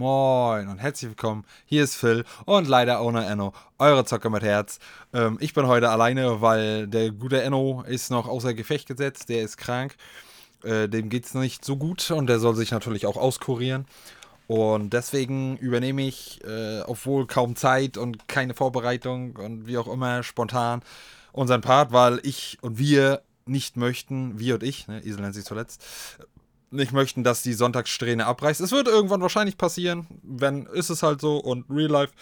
Moin und herzlich willkommen. Hier ist Phil und leider ohne Enno, eure Zocker mit Herz. Ähm, ich bin heute alleine, weil der gute Enno ist noch außer Gefecht gesetzt. Der ist krank. Äh, dem es nicht so gut und der soll sich natürlich auch auskurieren. Und deswegen übernehme ich, äh, obwohl kaum Zeit und keine Vorbereitung und wie auch immer spontan unseren Part, weil ich und wir nicht möchten, wir und ich, ne, Isel nennt sich zuletzt, nicht möchten, dass die Sonntagssträhne abreißt. Es wird irgendwann wahrscheinlich passieren, wenn ist es halt so und Real Life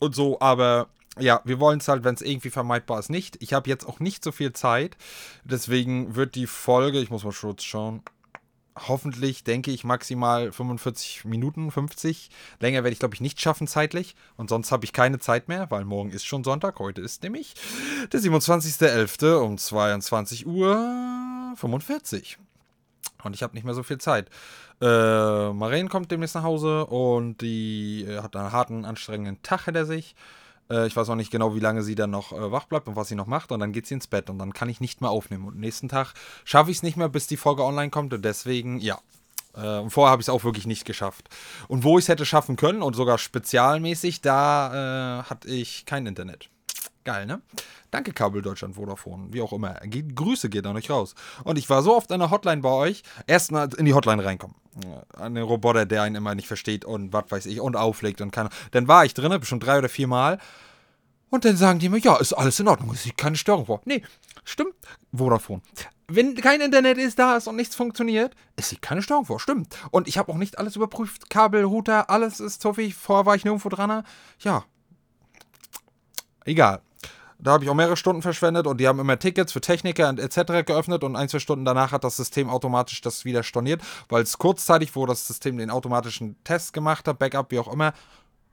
und so, aber ja, wir wollen es halt, wenn es irgendwie vermeidbar ist, nicht. Ich habe jetzt auch nicht so viel Zeit, deswegen wird die Folge, ich muss mal kurz schauen, hoffentlich, denke ich, maximal 45 Minuten, 50. Länger werde ich, glaube ich, nicht schaffen zeitlich. Und sonst habe ich keine Zeit mehr, weil morgen ist schon Sonntag. Heute ist nämlich der 27.11. um 22 Uhr 45. Und ich habe nicht mehr so viel Zeit. Äh, Maren kommt demnächst nach Hause und die äh, hat einen harten, anstrengenden Tag hinter sich. Äh, ich weiß auch nicht genau, wie lange sie dann noch äh, wach bleibt und was sie noch macht. Und dann geht sie ins Bett und dann kann ich nicht mehr aufnehmen. Und nächsten Tag schaffe ich es nicht mehr, bis die Folge online kommt. Und deswegen, ja. Äh, und vorher habe ich es auch wirklich nicht geschafft. Und wo ich es hätte schaffen können und sogar spezialmäßig, da äh, hatte ich kein Internet. Geil, ne? Danke, Kabel Deutschland, Vodafone, wie auch immer. Grüße geht an euch raus. Und ich war so oft an der Hotline bei euch, erstmal in die Hotline reinkommen. An den Roboter, der einen immer nicht versteht und was weiß ich und auflegt und kann. Dann war ich drin, schon drei oder vier Mal. Und dann sagen die mir, ja, ist alles in Ordnung, es sieht keine Störung vor. Nee, stimmt, Vodafone. Wenn kein Internet ist, da ist und nichts funktioniert, es sieht keine Störung vor, stimmt. Und ich habe auch nicht alles überprüft, Kabel, Router, alles ist tuffig, vorher war ich nirgendwo dran. Ja, egal. Da habe ich auch mehrere Stunden verschwendet und die haben immer Tickets für Techniker und etc. geöffnet und ein, zwei Stunden danach hat das System automatisch das wieder storniert, weil es kurzzeitig, wo das System den automatischen Test gemacht hat, Backup, wie auch immer,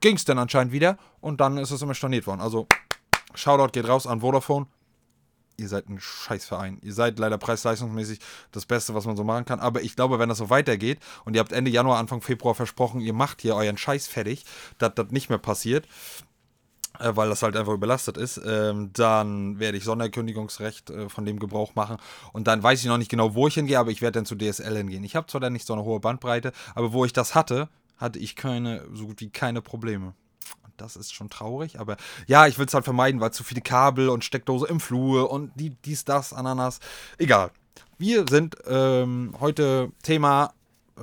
ging es dann anscheinend wieder und dann ist es immer storniert worden. Also, Shoutout geht raus an Vodafone. Ihr seid ein Scheißverein. Ihr seid leider preis-leistungsmäßig das Beste, was man so machen kann. Aber ich glaube, wenn das so weitergeht und ihr habt Ende Januar, Anfang Februar versprochen, ihr macht hier euren Scheiß fertig, dass das nicht mehr passiert, äh, weil das halt einfach überlastet ist, ähm, dann werde ich Sonderkündigungsrecht äh, von dem Gebrauch machen und dann weiß ich noch nicht genau, wo ich hingehe, aber ich werde dann zu DSL hingehen. Ich habe zwar dann nicht so eine hohe Bandbreite, aber wo ich das hatte, hatte ich keine, so gut wie keine Probleme. Und das ist schon traurig, aber ja, ich will es halt vermeiden, weil zu viele Kabel und Steckdose im Flur und die, dies, das, Ananas. Egal. Wir sind ähm, heute Thema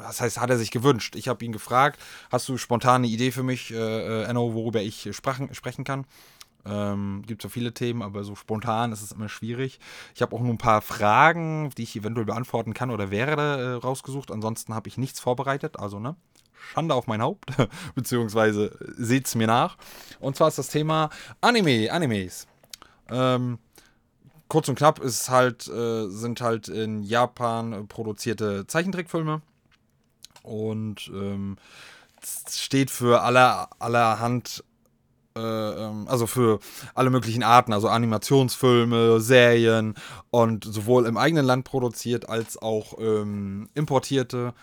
was heißt, hat er sich gewünscht? Ich habe ihn gefragt, hast du spontan eine Idee für mich, äh, äh Enno, worüber ich sprachen, sprechen kann? Ähm, gibt so viele Themen, aber so spontan ist es immer schwierig. Ich habe auch nur ein paar Fragen, die ich eventuell beantworten kann oder wäre, äh, rausgesucht. Ansonsten habe ich nichts vorbereitet, also ne? Schande auf mein Haupt, beziehungsweise seht es mir nach. Und zwar ist das Thema Anime, Animes. Ähm, kurz und knapp ist halt, äh, sind halt in Japan produzierte Zeichentrickfilme und ähm, steht für aller, allerhand äh, ähm, also für alle möglichen Arten, also Animationsfilme, Serien und sowohl im eigenen Land produziert als auch ähm, importierte.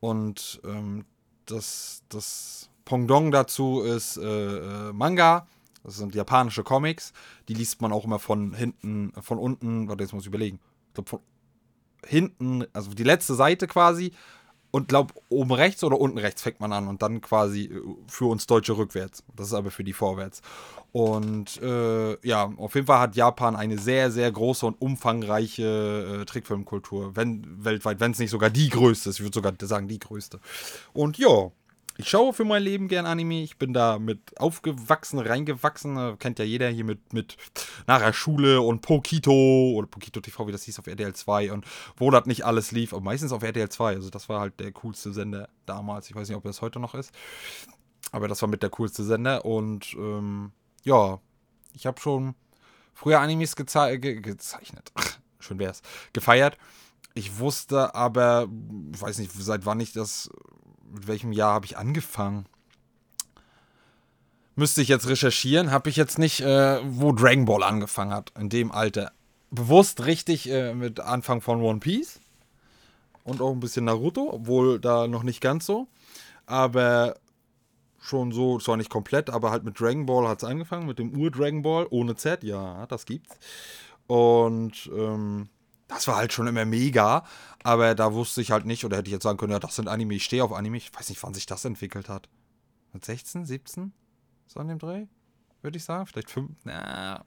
Und ähm, das, das Pendant dazu ist äh, äh, Manga. Das sind japanische Comics. Die liest man auch immer von hinten, von unten. Warte, jetzt muss ich überlegen. Ich glaube, von hinten, also die letzte Seite quasi und glaub, oben rechts oder unten rechts fängt man an und dann quasi äh, für uns Deutsche rückwärts. Das ist aber für die vorwärts. Und äh, ja, auf jeden Fall hat Japan eine sehr, sehr große und umfangreiche äh, Trickfilmkultur. Wenn, weltweit, wenn es nicht sogar die größte ist. Ich würde sogar sagen, die größte. Und ja, ich schaue für mein Leben gern Anime. Ich bin da mit aufgewachsen, reingewachsen. Kennt ja jeder hier mit, mit nachher Schule und Pokito oder Pokito TV, wie das hieß, auf RTL 2 und wo das nicht alles lief. Aber meistens auf RTL 2. Also das war halt der coolste Sender damals. Ich weiß nicht, ob das heute noch ist. Aber das war mit der coolste Sender. Und ähm, ja, ich habe schon früher Animes geze ge gezeichnet. Schön wär's. Gefeiert. Ich wusste aber, weiß nicht, seit wann ich das mit welchem Jahr habe ich angefangen? müsste ich jetzt recherchieren, habe ich jetzt nicht, äh, wo Dragon Ball angefangen hat, in dem Alter. Bewusst richtig äh, mit Anfang von One Piece und auch ein bisschen Naruto, obwohl da noch nicht ganz so. Aber schon so, zwar nicht komplett, aber halt mit Dragon Ball hat es angefangen, mit dem Ur-Dragon Ball ohne Z, ja, das gibt's. Und ähm, das war halt schon immer mega, aber da wusste ich halt nicht, oder hätte ich jetzt sagen können, ja, das sind Anime, ich stehe auf Anime, ich weiß nicht, wann sich das entwickelt hat. Mit 16, 17? So in dem Dreh? Würde ich sagen, vielleicht 5, na,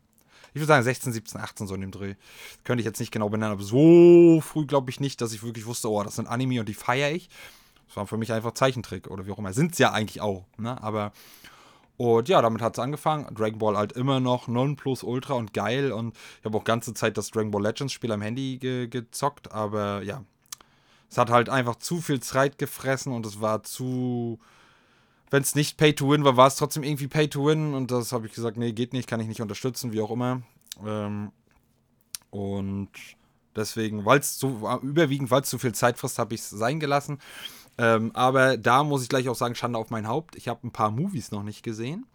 ich würde sagen 16, 17, 18 so in dem Dreh. Könnte ich jetzt nicht genau benennen, aber so früh glaube ich nicht, dass ich wirklich wusste, oh, das sind Anime und die feiere ich. Das war für mich einfach Zeichentrick oder wie auch immer. Sind es ja eigentlich auch, ne? Aber und ja, damit hat es angefangen. Dragon Ball halt immer noch non-plus ultra und geil. Und ich habe auch ganze Zeit das Dragon Ball Legends Spiel am Handy ge gezockt. Aber ja, es hat halt einfach zu viel Zeit gefressen und es war zu. Wenn es nicht Pay to Win war, war es trotzdem irgendwie Pay to Win. Und das habe ich gesagt, nee, geht nicht, kann ich nicht unterstützen, wie auch immer. Ähm, und deswegen, weil es so überwiegend, weil es zu viel Zeit frisst, habe ich es sein gelassen. Ähm, aber da muss ich gleich auch sagen, Schande auf mein Haupt. Ich habe ein paar Movies noch nicht gesehen,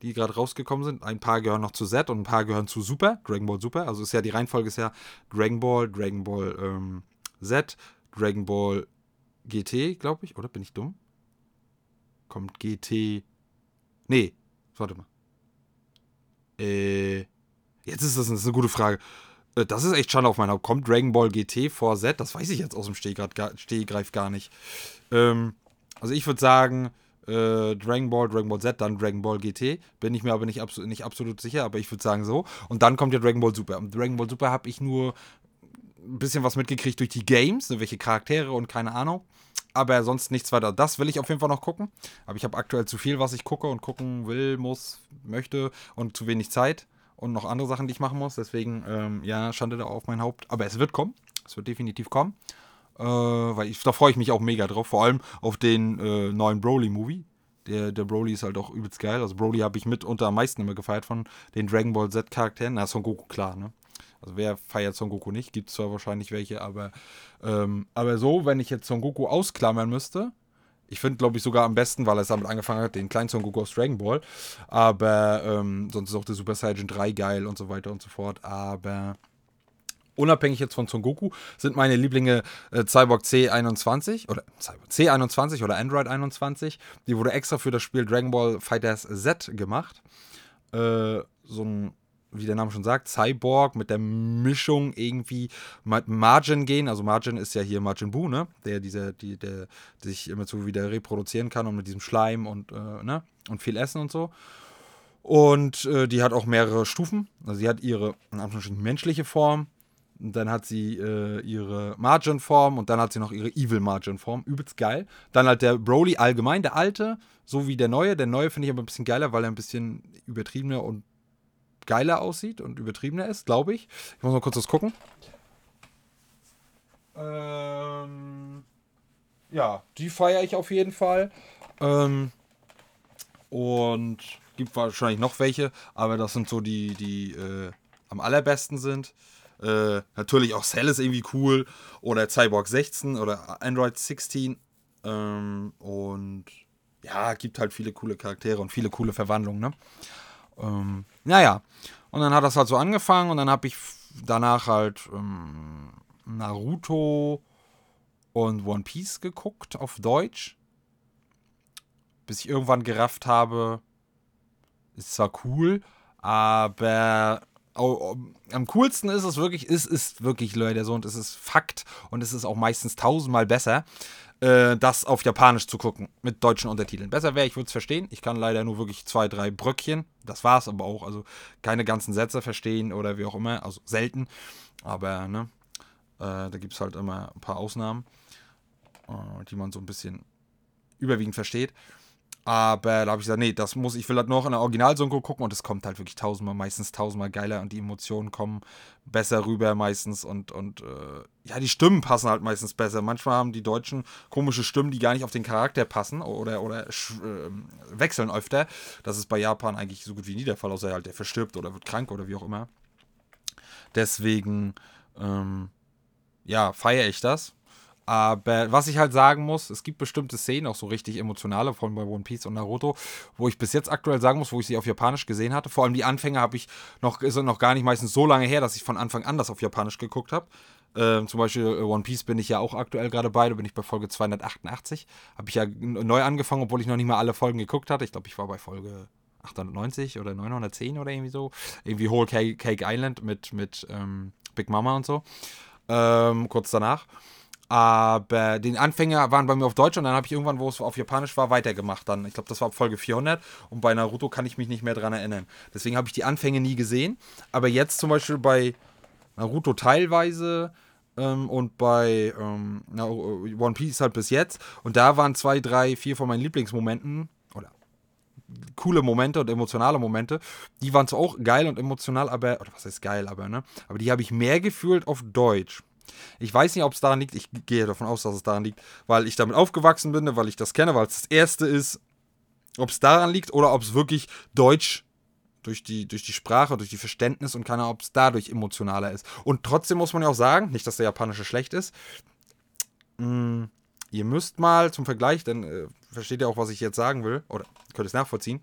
die gerade rausgekommen sind. Ein paar gehören noch zu Z und ein paar gehören zu Super, Dragon Ball Super. Also ist ja die Reihenfolge ist ja Dragon Ball, Dragon Ball ähm, Z, Dragon Ball GT, glaube ich. Oder bin ich dumm? Kommt GT. Nee, warte mal. Äh, jetzt ist das, das ist eine gute Frage. Äh, das ist echt Schande auf mein Haupt. Kommt Dragon Ball GT vor Z? Das weiß ich jetzt aus dem Stehgreif gar nicht. Ähm, also ich würde sagen, äh, Dragon Ball, Dragon Ball Z, dann Dragon Ball GT. Bin ich mir aber nicht, abso nicht absolut sicher, aber ich würde sagen so. Und dann kommt ja Dragon Ball Super. Und Dragon Ball Super habe ich nur ein bisschen was mitgekriegt durch die Games, ne, welche Charaktere und keine Ahnung. Aber sonst nichts weiter. Das will ich auf jeden Fall noch gucken. Aber ich habe aktuell zu viel, was ich gucke und gucken will, muss, möchte und zu wenig Zeit und noch andere Sachen, die ich machen muss. Deswegen, ähm, ja, Schande da auf mein Haupt. Aber es wird kommen. Es wird definitiv kommen. Äh, weil ich, da freue ich mich auch mega drauf. Vor allem auf den äh, neuen Broly-Movie. Der, der Broly ist halt auch übelst geil. Also Broly habe ich mitunter am meisten immer gefeiert von den Dragon Ball Z-Charakteren. Na, Son Goku, klar, ne? Also wer feiert Son Goku nicht? Gibt es zwar wahrscheinlich welche, aber, ähm, aber so, wenn ich jetzt Son Goku ausklammern müsste, ich finde, glaube ich, sogar am besten, weil er es damit angefangen hat, den kleinen Son Goku aus Dragon Ball. Aber ähm, sonst ist auch der Super Saiyan 3 geil und so weiter und so fort. Aber unabhängig jetzt von Son Goku, sind meine Lieblinge äh, Cyborg C21 oder C21 oder Android 21. Die wurde extra für das Spiel Dragon Ball Fighters Z gemacht. Äh, so ein wie der Name schon sagt, Cyborg mit der Mischung irgendwie mit Margin gehen. Also Margin ist ja hier Margin Buu, ne? Der, dieser, die, der, der sich immer so wieder reproduzieren kann und mit diesem Schleim und, äh, ne? und viel Essen und so. Und äh, die hat auch mehrere Stufen. Also sie hat ihre menschliche Form, dann hat sie äh, ihre Margin-Form und dann hat sie noch ihre Evil Margin-Form. Übelst geil. Dann halt der Broly allgemein, der alte, so wie der neue. Der neue finde ich aber ein bisschen geiler, weil er ein bisschen übertriebener und geiler aussieht und übertriebener ist, glaube ich. Ich muss mal kurz was gucken. Ähm, ja, die feiere ich auf jeden Fall. Ähm, und gibt wahrscheinlich noch welche, aber das sind so die, die äh, am allerbesten sind. Äh, natürlich auch Cell ist irgendwie cool. Oder Cyborg 16 oder Android 16. Ähm, und ja, gibt halt viele coole Charaktere und viele coole Verwandlungen, ne? Ähm, naja. Und dann hat das halt so angefangen und dann habe ich danach halt ähm, Naruto und One Piece geguckt auf Deutsch. Bis ich irgendwann gerafft habe, ist zwar cool, aber Oh, am coolsten ist es wirklich, es ist wirklich Leute so und es ist Fakt und es ist auch meistens tausendmal besser, äh, das auf Japanisch zu gucken mit deutschen Untertiteln. Besser wäre, ich würde es verstehen. Ich kann leider nur wirklich zwei, drei Bröckchen. Das war es aber auch. Also keine ganzen Sätze verstehen oder wie auch immer. Also selten. Aber ne, äh, da gibt es halt immer ein paar Ausnahmen, äh, die man so ein bisschen überwiegend versteht. Aber da habe ich gesagt, nee, das muss, ich will halt noch in der Original-Synchro gucken und es kommt halt wirklich tausendmal, meistens tausendmal geiler und die Emotionen kommen besser rüber meistens und, und äh, ja, die Stimmen passen halt meistens besser. Manchmal haben die Deutschen komische Stimmen, die gar nicht auf den Charakter passen oder, oder äh, wechseln öfter. Das ist bei Japan eigentlich so gut wie nie der Fall, außer halt der verstirbt oder wird krank oder wie auch immer. Deswegen, ähm, ja, feiere ich das. Aber was ich halt sagen muss, es gibt bestimmte Szenen, auch so richtig emotionale, vor allem bei One Piece und Naruto, wo ich bis jetzt aktuell sagen muss, wo ich sie auf Japanisch gesehen hatte. Vor allem die Anfänge habe ich noch, ist noch gar nicht meistens so lange her, dass ich von Anfang an das auf Japanisch geguckt habe. Ähm, zum Beispiel äh, One Piece bin ich ja auch aktuell gerade bei, da bin ich bei Folge 288. Habe ich ja neu angefangen, obwohl ich noch nicht mal alle Folgen geguckt hatte. Ich glaube, ich war bei Folge 890 oder 910 oder irgendwie so. Irgendwie Whole Cake, Cake Island mit, mit ähm, Big Mama und so. Ähm, kurz danach. Aber den Anfänger waren bei mir auf Deutsch und dann habe ich irgendwann, wo es auf Japanisch war, weitergemacht. Dann, ich glaube, das war Folge 400 und bei Naruto kann ich mich nicht mehr dran erinnern. Deswegen habe ich die Anfänge nie gesehen. Aber jetzt zum Beispiel bei Naruto teilweise ähm, und bei ähm, One Piece halt bis jetzt. Und da waren zwei, drei, vier von meinen Lieblingsmomenten oder coole Momente und emotionale Momente. Die waren zwar auch geil und emotional, aber, oder was heißt geil, aber, ne? Aber die habe ich mehr gefühlt auf Deutsch. Ich weiß nicht, ob es daran liegt. Ich gehe davon aus, dass es daran liegt, weil ich damit aufgewachsen bin, weil ich das kenne, weil es das erste ist. Ob es daran liegt oder ob es wirklich Deutsch durch die, durch die Sprache, durch die Verständnis und keine ob es dadurch emotionaler ist. Und trotzdem muss man ja auch sagen, nicht, dass der japanische schlecht ist. Mh, mm, ihr müsst mal zum Vergleich, denn äh, versteht ihr auch, was ich jetzt sagen will, oder könnt es nachvollziehen,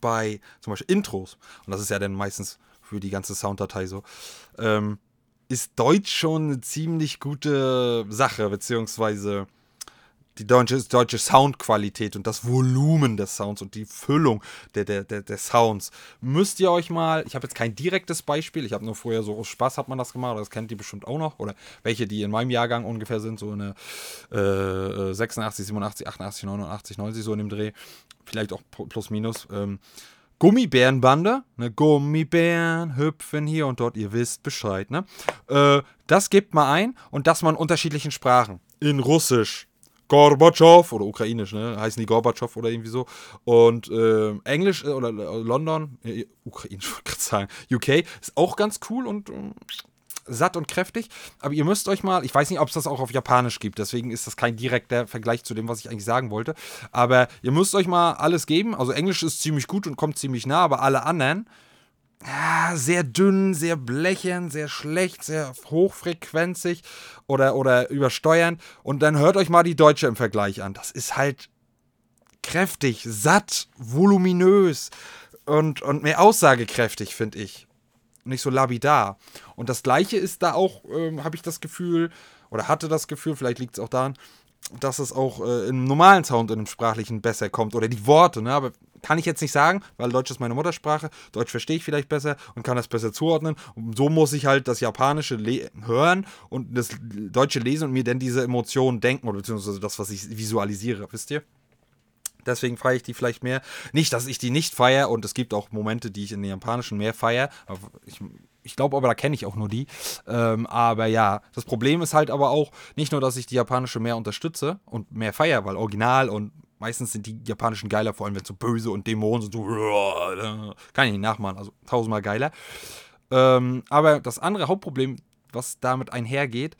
bei zum Beispiel Intros, und das ist ja dann meistens für die ganze Sounddatei so, ähm, ist Deutsch schon eine ziemlich gute Sache, beziehungsweise die deutsche, deutsche Soundqualität und das Volumen des Sounds und die Füllung der, der, der, der Sounds. Müsst ihr euch mal, ich habe jetzt kein direktes Beispiel, ich habe nur vorher so aus Spaß hat man das gemacht, das kennt ihr bestimmt auch noch, oder welche, die in meinem Jahrgang ungefähr sind, so eine äh, 86, 87, 88, 89, 90, so in dem Dreh, vielleicht auch plus minus. Ähm, Gummibärenbande, ne, Gummibären hüpfen hier und dort, ihr wisst Bescheid, ne? Äh, das gebt mal ein und das mal in unterschiedlichen Sprachen. In Russisch, Gorbatschow oder ukrainisch, ne? Heißen die Gorbatschow oder irgendwie so. Und äh, Englisch oder äh, London, äh, ukrainisch wollte ich gerade sagen, UK ist auch ganz cool und äh, satt und kräftig. Aber ihr müsst euch mal, ich weiß nicht, ob es das auch auf Japanisch gibt, deswegen ist das kein direkter Vergleich zu dem, was ich eigentlich sagen wollte. Aber ihr müsst euch mal alles geben. Also Englisch ist ziemlich gut und kommt ziemlich nah, aber alle anderen. Sehr dünn, sehr blechern, sehr schlecht, sehr hochfrequenzig oder, oder übersteuernd. Und dann hört euch mal die Deutsche im Vergleich an. Das ist halt kräftig, satt, voluminös und, und mehr aussagekräftig, finde ich nicht so labidar. Und das gleiche ist da auch, ähm, habe ich das Gefühl, oder hatte das Gefühl, vielleicht liegt es auch daran, dass es auch äh, im normalen Sound, in dem sprachlichen besser kommt. Oder die Worte, ne? Aber kann ich jetzt nicht sagen, weil Deutsch ist meine Muttersprache. Deutsch verstehe ich vielleicht besser und kann das besser zuordnen. Und so muss ich halt das Japanische hören und das Deutsche lesen und mir dann diese Emotionen denken, oder beziehungsweise das, was ich visualisiere, wisst ihr? Deswegen feiere ich die vielleicht mehr. Nicht, dass ich die nicht feiere und es gibt auch Momente, die ich in den japanischen mehr feiere. Ich, ich glaube aber, da kenne ich auch nur die. Ähm, aber ja, das Problem ist halt aber auch nicht nur, dass ich die japanische mehr unterstütze und mehr feiere, weil original und meistens sind die japanischen geiler, vor allem wenn es so böse und Dämonen sind, so kann ich nicht nachmachen, also tausendmal geiler. Ähm, aber das andere Hauptproblem, was damit einhergeht, äh,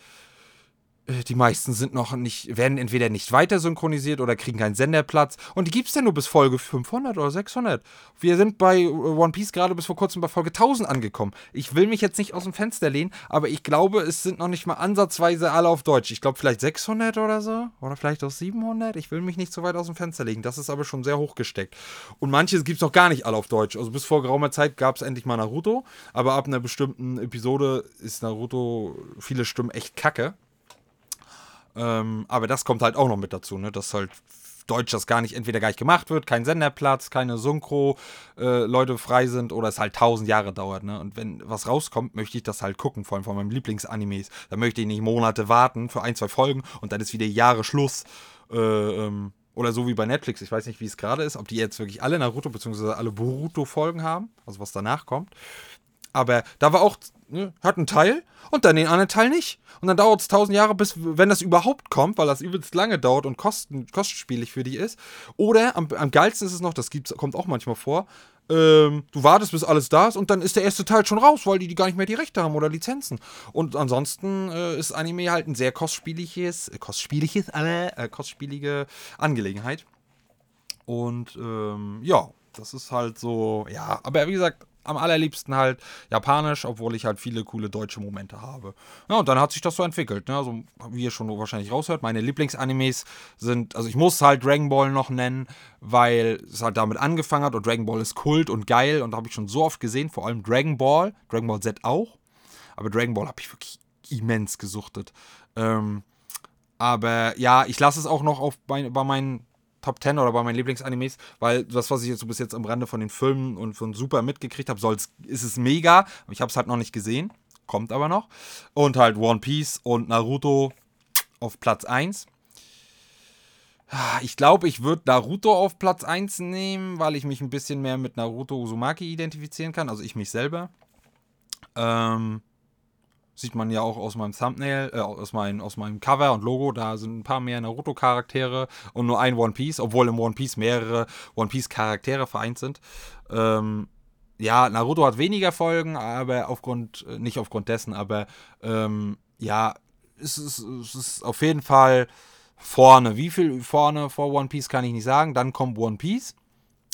die meisten sind noch nicht, werden entweder nicht weiter synchronisiert oder kriegen keinen Senderplatz. Und die gibt es ja nur bis Folge 500 oder 600. Wir sind bei äh, One Piece gerade bis vor kurzem bei Folge 1000 angekommen. Ich will mich jetzt nicht aus dem Fenster lehnen, aber ich glaube, es sind noch nicht mal ansatzweise alle auf Deutsch. Ich glaube vielleicht 600 oder so. Oder vielleicht auch 700. Ich will mich nicht so weit aus dem Fenster legen. Das ist aber schon sehr hochgesteckt. Und manche gibt es noch gar nicht alle auf Deutsch. Also bis vor geraumer Zeit gab es endlich mal Naruto. Aber ab einer bestimmten Episode ist Naruto viele Stimmen echt kacke. Ähm, aber das kommt halt auch noch mit dazu, ne? dass halt Deutsch das gar nicht, entweder gar nicht gemacht wird, kein Senderplatz, keine Synchro-Leute äh, frei sind oder es halt tausend Jahre dauert. Ne? Und wenn was rauskommt, möchte ich das halt gucken, vor allem von meinem Lieblingsanimes. Da möchte ich nicht Monate warten für ein, zwei Folgen und dann ist wieder Jahre Schluss. Äh, ähm, oder so wie bei Netflix, ich weiß nicht, wie es gerade ist, ob die jetzt wirklich alle Naruto bzw. alle Boruto-Folgen haben, also was danach kommt. Aber da war auch ne, hat einen Teil und dann den anderen Teil nicht. Und dann dauert es tausend Jahre, bis, wenn das überhaupt kommt, weil das übelst lange dauert und kosten, kostspielig für dich ist. Oder am, am geilsten ist es noch, das gibt's, kommt auch manchmal vor, ähm, du wartest, bis alles da ist und dann ist der erste Teil schon raus, weil die, die gar nicht mehr die Rechte haben oder Lizenzen. Und ansonsten äh, ist Anime halt ein sehr kostspieliges, äh, kostspieliges, äh, kostspielige Angelegenheit. Und ähm, ja, das ist halt so, ja, aber wie gesagt, am allerliebsten halt japanisch, obwohl ich halt viele coole deutsche Momente habe. Ja, und dann hat sich das so entwickelt. Ne? Also, wie ihr schon wahrscheinlich raushört, meine Lieblingsanimes sind, also ich muss halt Dragon Ball noch nennen, weil es halt damit angefangen hat und Dragon Ball ist Kult und geil und habe ich schon so oft gesehen, vor allem Dragon Ball, Dragon Ball Z auch. Aber Dragon Ball habe ich wirklich immens gesuchtet. Ähm, aber ja, ich lasse es auch noch auf bei, bei meinen Top 10 oder bei meinen Lieblingsanimes, weil das, was ich jetzt so bis jetzt am Rande von den Filmen und von Super mitgekriegt habe, ist es mega. Ich habe es halt noch nicht gesehen. Kommt aber noch. Und halt One Piece und Naruto auf Platz 1. Ich glaube, ich würde Naruto auf Platz 1 nehmen, weil ich mich ein bisschen mehr mit Naruto Uzumaki identifizieren kann. Also ich mich selber. Ähm, Sieht man ja auch aus meinem Thumbnail, äh, aus, mein, aus meinem Cover und Logo. Da sind ein paar mehr Naruto-Charaktere und nur ein One Piece, obwohl im One Piece mehrere One Piece-Charaktere vereint sind. Ähm, ja, Naruto hat weniger Folgen, aber aufgrund, äh, nicht aufgrund dessen, aber ähm, ja, es ist, es ist auf jeden Fall vorne. Wie viel vorne vor One Piece kann ich nicht sagen. Dann kommt One Piece.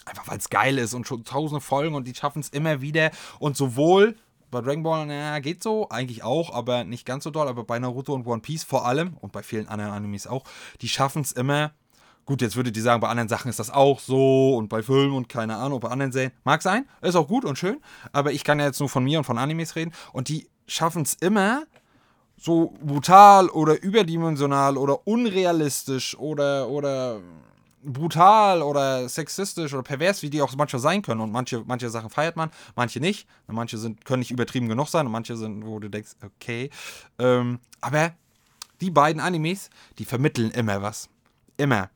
Einfach weil es geil ist und schon tausende Folgen und die schaffen es immer wieder. Und sowohl bei Dragon Ball, naja, geht so, eigentlich auch, aber nicht ganz so doll. Aber bei Naruto und One Piece vor allem und bei vielen anderen Animes auch, die schaffen es immer. Gut, jetzt würdet ihr sagen, bei anderen Sachen ist das auch so und bei Filmen und keine Ahnung, bei anderen Serien. Mag sein, ist auch gut und schön, aber ich kann ja jetzt nur von mir und von Animes reden und die schaffen es immer, so brutal oder überdimensional oder unrealistisch oder, oder brutal oder sexistisch oder pervers, wie die auch manchmal sein können. Und manche, manche Sachen feiert man, manche nicht. Manche sind, können nicht übertrieben genug sein und manche sind, wo du denkst, okay. Ähm, aber die beiden Animes, die vermitteln immer was. Immer.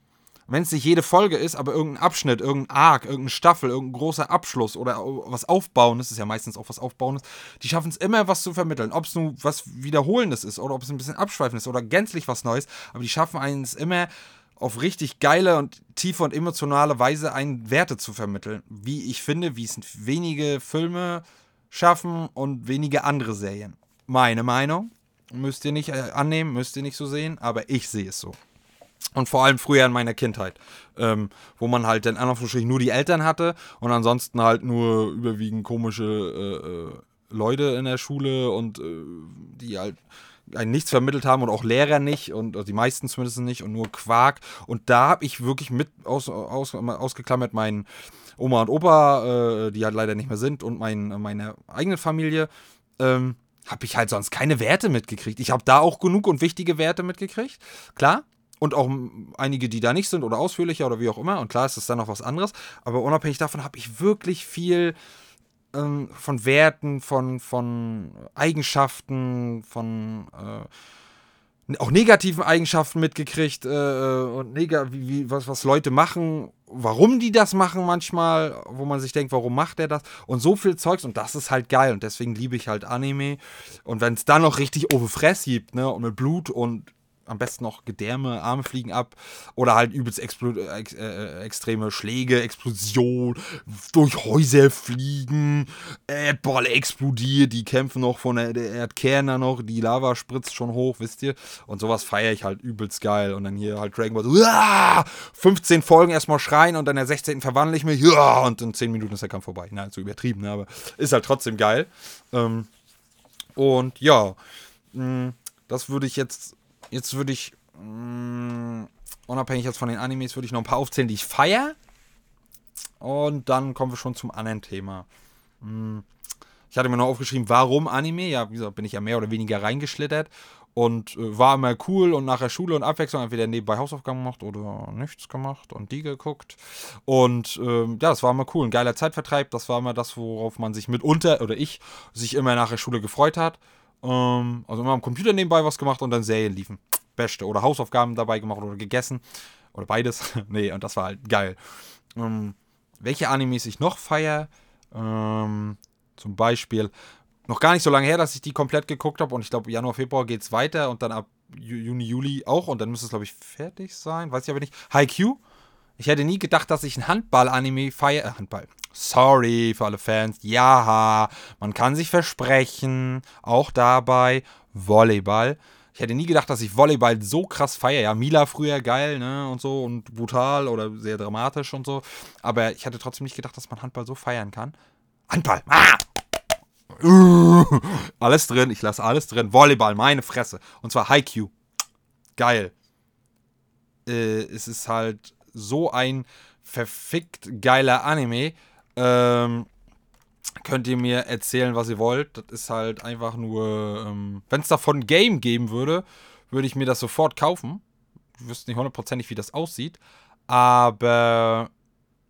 Wenn es nicht jede Folge ist, aber irgendein Abschnitt, irgendein Arc, irgendeine Staffel, irgendein großer Abschluss oder was Aufbauendes, ist ja meistens auch was Aufbauendes, die schaffen es immer, was zu vermitteln. Ob es nun was Wiederholendes ist oder ob es ein bisschen abschweifendes oder gänzlich was Neues, aber die schaffen eins immer auf richtig geile und tiefe und emotionale Weise einen Werte zu vermitteln. Wie ich finde, wie es wenige Filme schaffen und wenige andere Serien. Meine Meinung. Müsst ihr nicht äh, annehmen, müsst ihr nicht so sehen, aber ich sehe es so. Und vor allem früher in meiner Kindheit, ähm, wo man halt dann Anführungsstrichen nur die Eltern hatte und ansonsten halt nur überwiegend komische äh, äh, Leute in der Schule und äh, die halt ein nichts vermittelt haben und auch Lehrer nicht und also die meisten zumindest nicht und nur Quark. Und da habe ich wirklich mit aus, aus, ausgeklammert meinen Oma und Opa, äh, die halt leider nicht mehr sind, und mein, meine eigene Familie. Ähm, habe ich halt sonst keine Werte mitgekriegt. Ich habe da auch genug und wichtige Werte mitgekriegt, klar. Und auch einige, die da nicht sind oder ausführlicher oder wie auch immer. Und klar ist das dann noch was anderes. Aber unabhängig davon habe ich wirklich viel ähm, von Werten, von, von Eigenschaften, von äh, auch negativen Eigenschaften mitgekriegt äh, äh, und neg wie, wie, was, was Leute machen, warum die das machen manchmal, wo man sich denkt, warum macht er das? Und so viel Zeugs und das ist halt geil und deswegen liebe ich halt Anime. Und wenn es dann noch richtig Overfress gibt, ne, und mit Blut und am besten noch Gedärme, Arme fliegen ab oder halt übelst äh, äh, extreme Schläge, Explosion, durch Häuser fliegen, Erdball explodiert, die kämpfen noch von der, der Erdkerne noch, die Lava spritzt schon hoch, wisst ihr? Und sowas feiere ich halt übelst geil. Und dann hier halt Dragon Ball, so, 15 Folgen erstmal schreien und dann der 16. verwandle ich mich, ja, und in 10 Minuten ist der Kampf vorbei. Na, so übertrieben, ne? aber ist halt trotzdem geil. Ähm, und ja, mh, das würde ich jetzt Jetzt würde ich, mh, mm, unabhängig jetzt von den Animes, würde ich noch ein paar aufzählen, die ich feiere. Und dann kommen wir schon zum anderen Thema. Mm, ich hatte mir noch aufgeschrieben, warum Anime? Ja, wie gesagt, bin ich ja mehr oder weniger reingeschlittert und äh, war immer cool und nach der Schule und Abwechslung entweder nebenbei Hausaufgaben gemacht oder nichts gemacht und die geguckt. Und ähm, ja, das war immer cool. Ein geiler Zeitvertreib. Das war immer das, worauf man sich mitunter, oder ich, sich immer nach der Schule gefreut hat. Ähm, also immer am Computer nebenbei was gemacht und dann Serien liefen. Beste. Oder Hausaufgaben dabei gemacht oder gegessen. Oder beides. nee, und das war halt geil. Ähm, welche Animes ich noch feiere? Ähm, zum Beispiel noch gar nicht so lange her, dass ich die komplett geguckt habe. Und ich glaube, Januar, Februar geht es weiter und dann ab Juni, Juli auch. Und dann müsste es, glaube ich, fertig sein. Weiß ich aber nicht. Haikyuu. Ich hätte nie gedacht, dass ich ein Handball-Anime feiere. Äh, Handball. Sorry für alle Fans. Ja, man kann sich versprechen. Auch dabei Volleyball. Ich hätte nie gedacht, dass ich Volleyball so krass feiere. Ja, Mila früher geil, ne, und so und brutal oder sehr dramatisch und so. Aber ich hatte trotzdem nicht gedacht, dass man Handball so feiern kann. Handball. Ah! Alles drin, ich lasse alles drin. Volleyball, meine Fresse. Und zwar Haikyuu. Geil. Äh, es ist halt so ein verfickt geiler Anime. Ähm, könnt ihr mir erzählen, was ihr wollt. Das ist halt einfach nur. Ähm, Wenn es davon Game geben würde, würde ich mir das sofort kaufen. Ich wüsste nicht hundertprozentig, wie das aussieht. Aber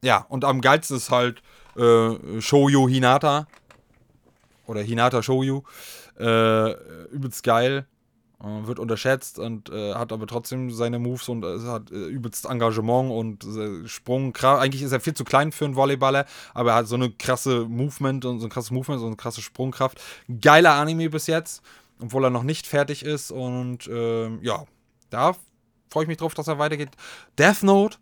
ja, und am geilsten ist halt äh, Shoujo Hinata. Oder Hinata Shoujo. Äh, übelst geil. Äh, wird unterschätzt und äh, hat aber trotzdem seine Moves und äh, hat äh, übelst Engagement und äh, Sprung. Eigentlich ist er viel zu klein für einen Volleyballer, aber er hat so eine krasse Movement und so ein krasses Movement, so eine krasse Sprungkraft. Geiler Anime bis jetzt, obwohl er noch nicht fertig ist und ähm, ja, da freue ich mich drauf, dass er weitergeht. Death Note,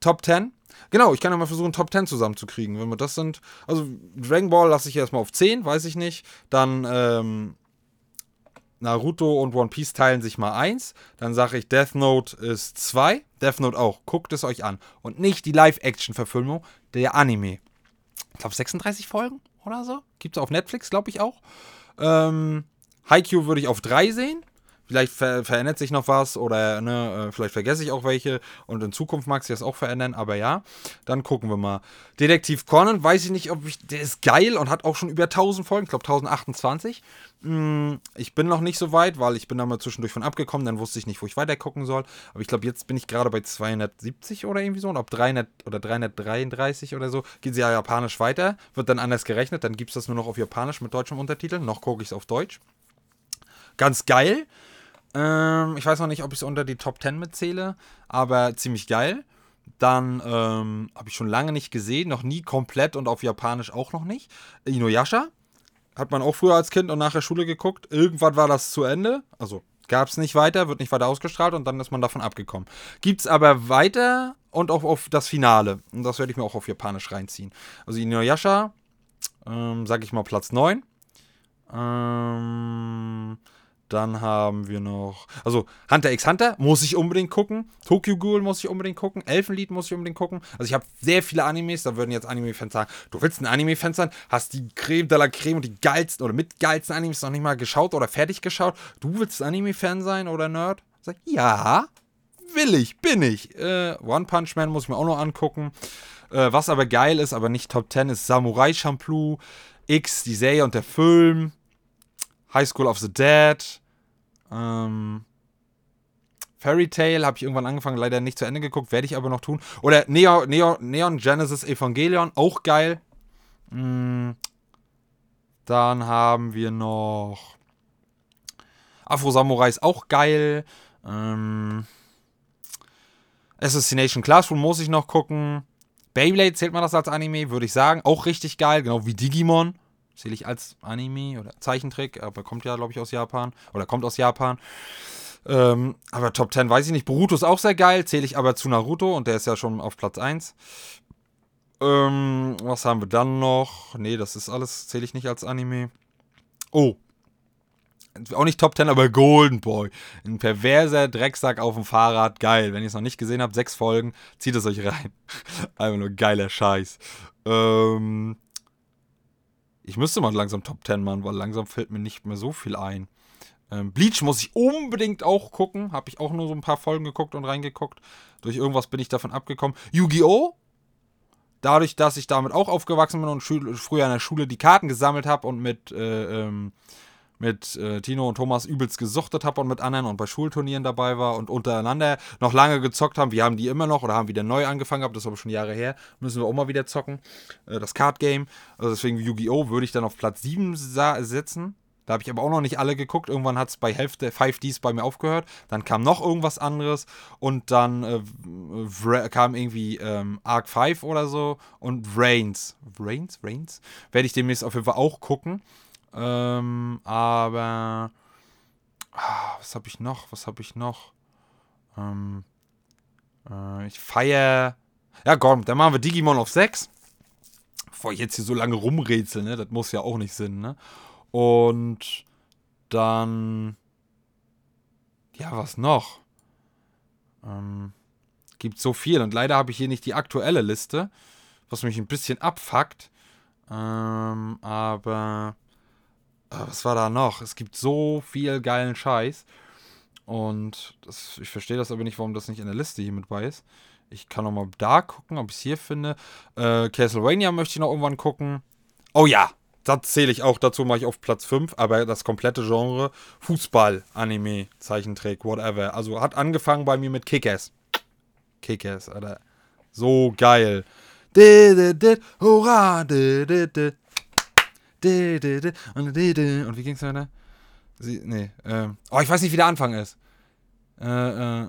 Top 10. Genau, ich kann ja mal versuchen, Top 10 zusammenzukriegen. Wenn wir das sind. Also, Dragon Ball lasse ich erstmal auf 10, weiß ich nicht. Dann, ähm, Naruto und One Piece teilen sich mal 1. Dann sage ich, Death Note ist 2. Death Note auch. Guckt es euch an. Und nicht die Live-Action-Verfilmung, der Anime. Ich glaube, 36 Folgen oder so. Gibt es auf Netflix, glaube ich auch. Ähm, Haikyuu würde ich auf 3 sehen. Vielleicht ver verändert sich noch was oder ne, äh, vielleicht vergesse ich auch welche und in Zukunft mag sich das auch verändern, aber ja, dann gucken wir mal. Detektiv Conan, weiß ich nicht, ob ich, der ist geil und hat auch schon über 1000 Folgen, ich glaube 1028. Hm, ich bin noch nicht so weit, weil ich bin da mal zwischendurch von abgekommen, dann wusste ich nicht, wo ich weiter gucken soll, aber ich glaube, jetzt bin ich gerade bei 270 oder irgendwie so und ab 300 oder 333 oder so geht sie ja japanisch weiter, wird dann anders gerechnet, dann gibt es das nur noch auf japanisch mit deutschem Untertitel, noch gucke ich es auf Deutsch. Ganz geil. Ähm, ich weiß noch nicht, ob ich es unter die Top 10 mitzähle, aber ziemlich geil. Dann ähm, habe ich schon lange nicht gesehen, noch nie komplett und auf Japanisch auch noch nicht. Inuyasha hat man auch früher als Kind und nach der Schule geguckt. Irgendwann war das zu Ende. Also gab es nicht weiter, wird nicht weiter ausgestrahlt und dann ist man davon abgekommen. Gibt es aber weiter und auch auf das Finale. Und das werde ich mir auch auf Japanisch reinziehen. Also Inuyasha, ähm, sage ich mal Platz 9. Ähm, dann haben wir noch, also Hunter x Hunter muss ich unbedingt gucken. Tokyo Ghoul muss ich unbedingt gucken. Elfenlied muss ich unbedingt gucken. Also ich habe sehr viele Animes, da würden jetzt Anime-Fans sagen, du willst ein Anime-Fan sein, hast die Creme de la Creme und die geilsten oder mit geilsten Animes noch nicht mal geschaut oder fertig geschaut. Du willst Anime-Fan sein oder Nerd? Sag, ja, will ich, bin ich. Äh, One Punch Man muss ich mir auch noch angucken. Äh, was aber geil ist, aber nicht Top 10, ist Samurai Champloo, X, die Serie und der Film. High School of the Dead, ähm, Fairy Tail habe ich irgendwann angefangen, leider nicht zu Ende geguckt, werde ich aber noch tun. Oder Neo, Neo, Neon Genesis Evangelion, auch geil. Mm, dann haben wir noch Afro Samurai ist auch geil. Ähm, Assassination Classroom muss ich noch gucken. Beyblade zählt man das als Anime, würde ich sagen. Auch richtig geil, genau wie Digimon. Zähle ich als Anime oder Zeichentrick, aber kommt ja, glaube ich, aus Japan. Oder kommt aus Japan. Ähm, aber Top 10 weiß ich nicht. Boruto ist auch sehr geil, zähle ich aber zu Naruto und der ist ja schon auf Platz 1. Ähm, was haben wir dann noch? Nee, das ist alles, zähle ich nicht als Anime. Oh. Auch nicht Top 10, aber Golden Boy. Ein perverser Drecksack auf dem Fahrrad. Geil. Wenn ihr es noch nicht gesehen habt, sechs Folgen, zieht es euch rein. Einfach nur geiler Scheiß. Ähm, ich müsste mal langsam Top 10 machen, weil langsam fällt mir nicht mehr so viel ein. Ähm, Bleach muss ich unbedingt auch gucken. Habe ich auch nur so ein paar Folgen geguckt und reingeguckt. Durch irgendwas bin ich davon abgekommen. Yu-Gi-Oh! Dadurch, dass ich damit auch aufgewachsen bin und früher in der Schule die Karten gesammelt habe und mit äh, ähm, mit äh, Tino und Thomas übelst gesuchtet habe und mit anderen und bei Schulturnieren dabei war und untereinander noch lange gezockt haben. Wir haben die immer noch oder haben wieder neu angefangen gehabt, das ist aber schon Jahre her. Müssen wir auch mal wieder zocken. Äh, das Card Game. Also deswegen Yu-Gi-Oh! würde ich dann auf Platz 7 setzen. Da habe ich aber auch noch nicht alle geguckt. Irgendwann hat es bei Hälfte 5Ds bei mir aufgehört. Dann kam noch irgendwas anderes und dann äh, kam irgendwie ähm, Arc 5 oder so und Reigns. Reigns? Reigns? Werde ich demnächst auf jeden Fall auch gucken. Ähm, aber ah, was habe ich noch? Was habe ich noch? Ähm, äh, ich feiere. Ja, komm, dann machen wir Digimon auf 6. Bevor ich jetzt hier so lange rumrätsel, ne? Das muss ja auch nicht Sinn, ne? Und dann. Ja, was noch? Ähm, gibt so viel und leider habe ich hier nicht die aktuelle Liste, was mich ein bisschen abfuckt. Ähm, aber was war da noch? Es gibt so viel geilen Scheiß. Und das, ich verstehe das aber nicht, warum das nicht in der Liste hier mit bei ist. Ich kann noch mal da gucken, ob ich es hier finde. Äh, Castlevania möchte ich noch irgendwann gucken. Oh ja, das zähle ich auch dazu, mache ich auf Platz 5, aber das komplette Genre Fußball, Anime, Zeichentrick, whatever. Also hat angefangen bei mir mit Kick-Ass. Kick-Ass, Alter. So geil. Hurra! Und wie ging's weiter? Sie, nee, ähm. Oh, ich weiß nicht, wie der Anfang ist. Äh, äh,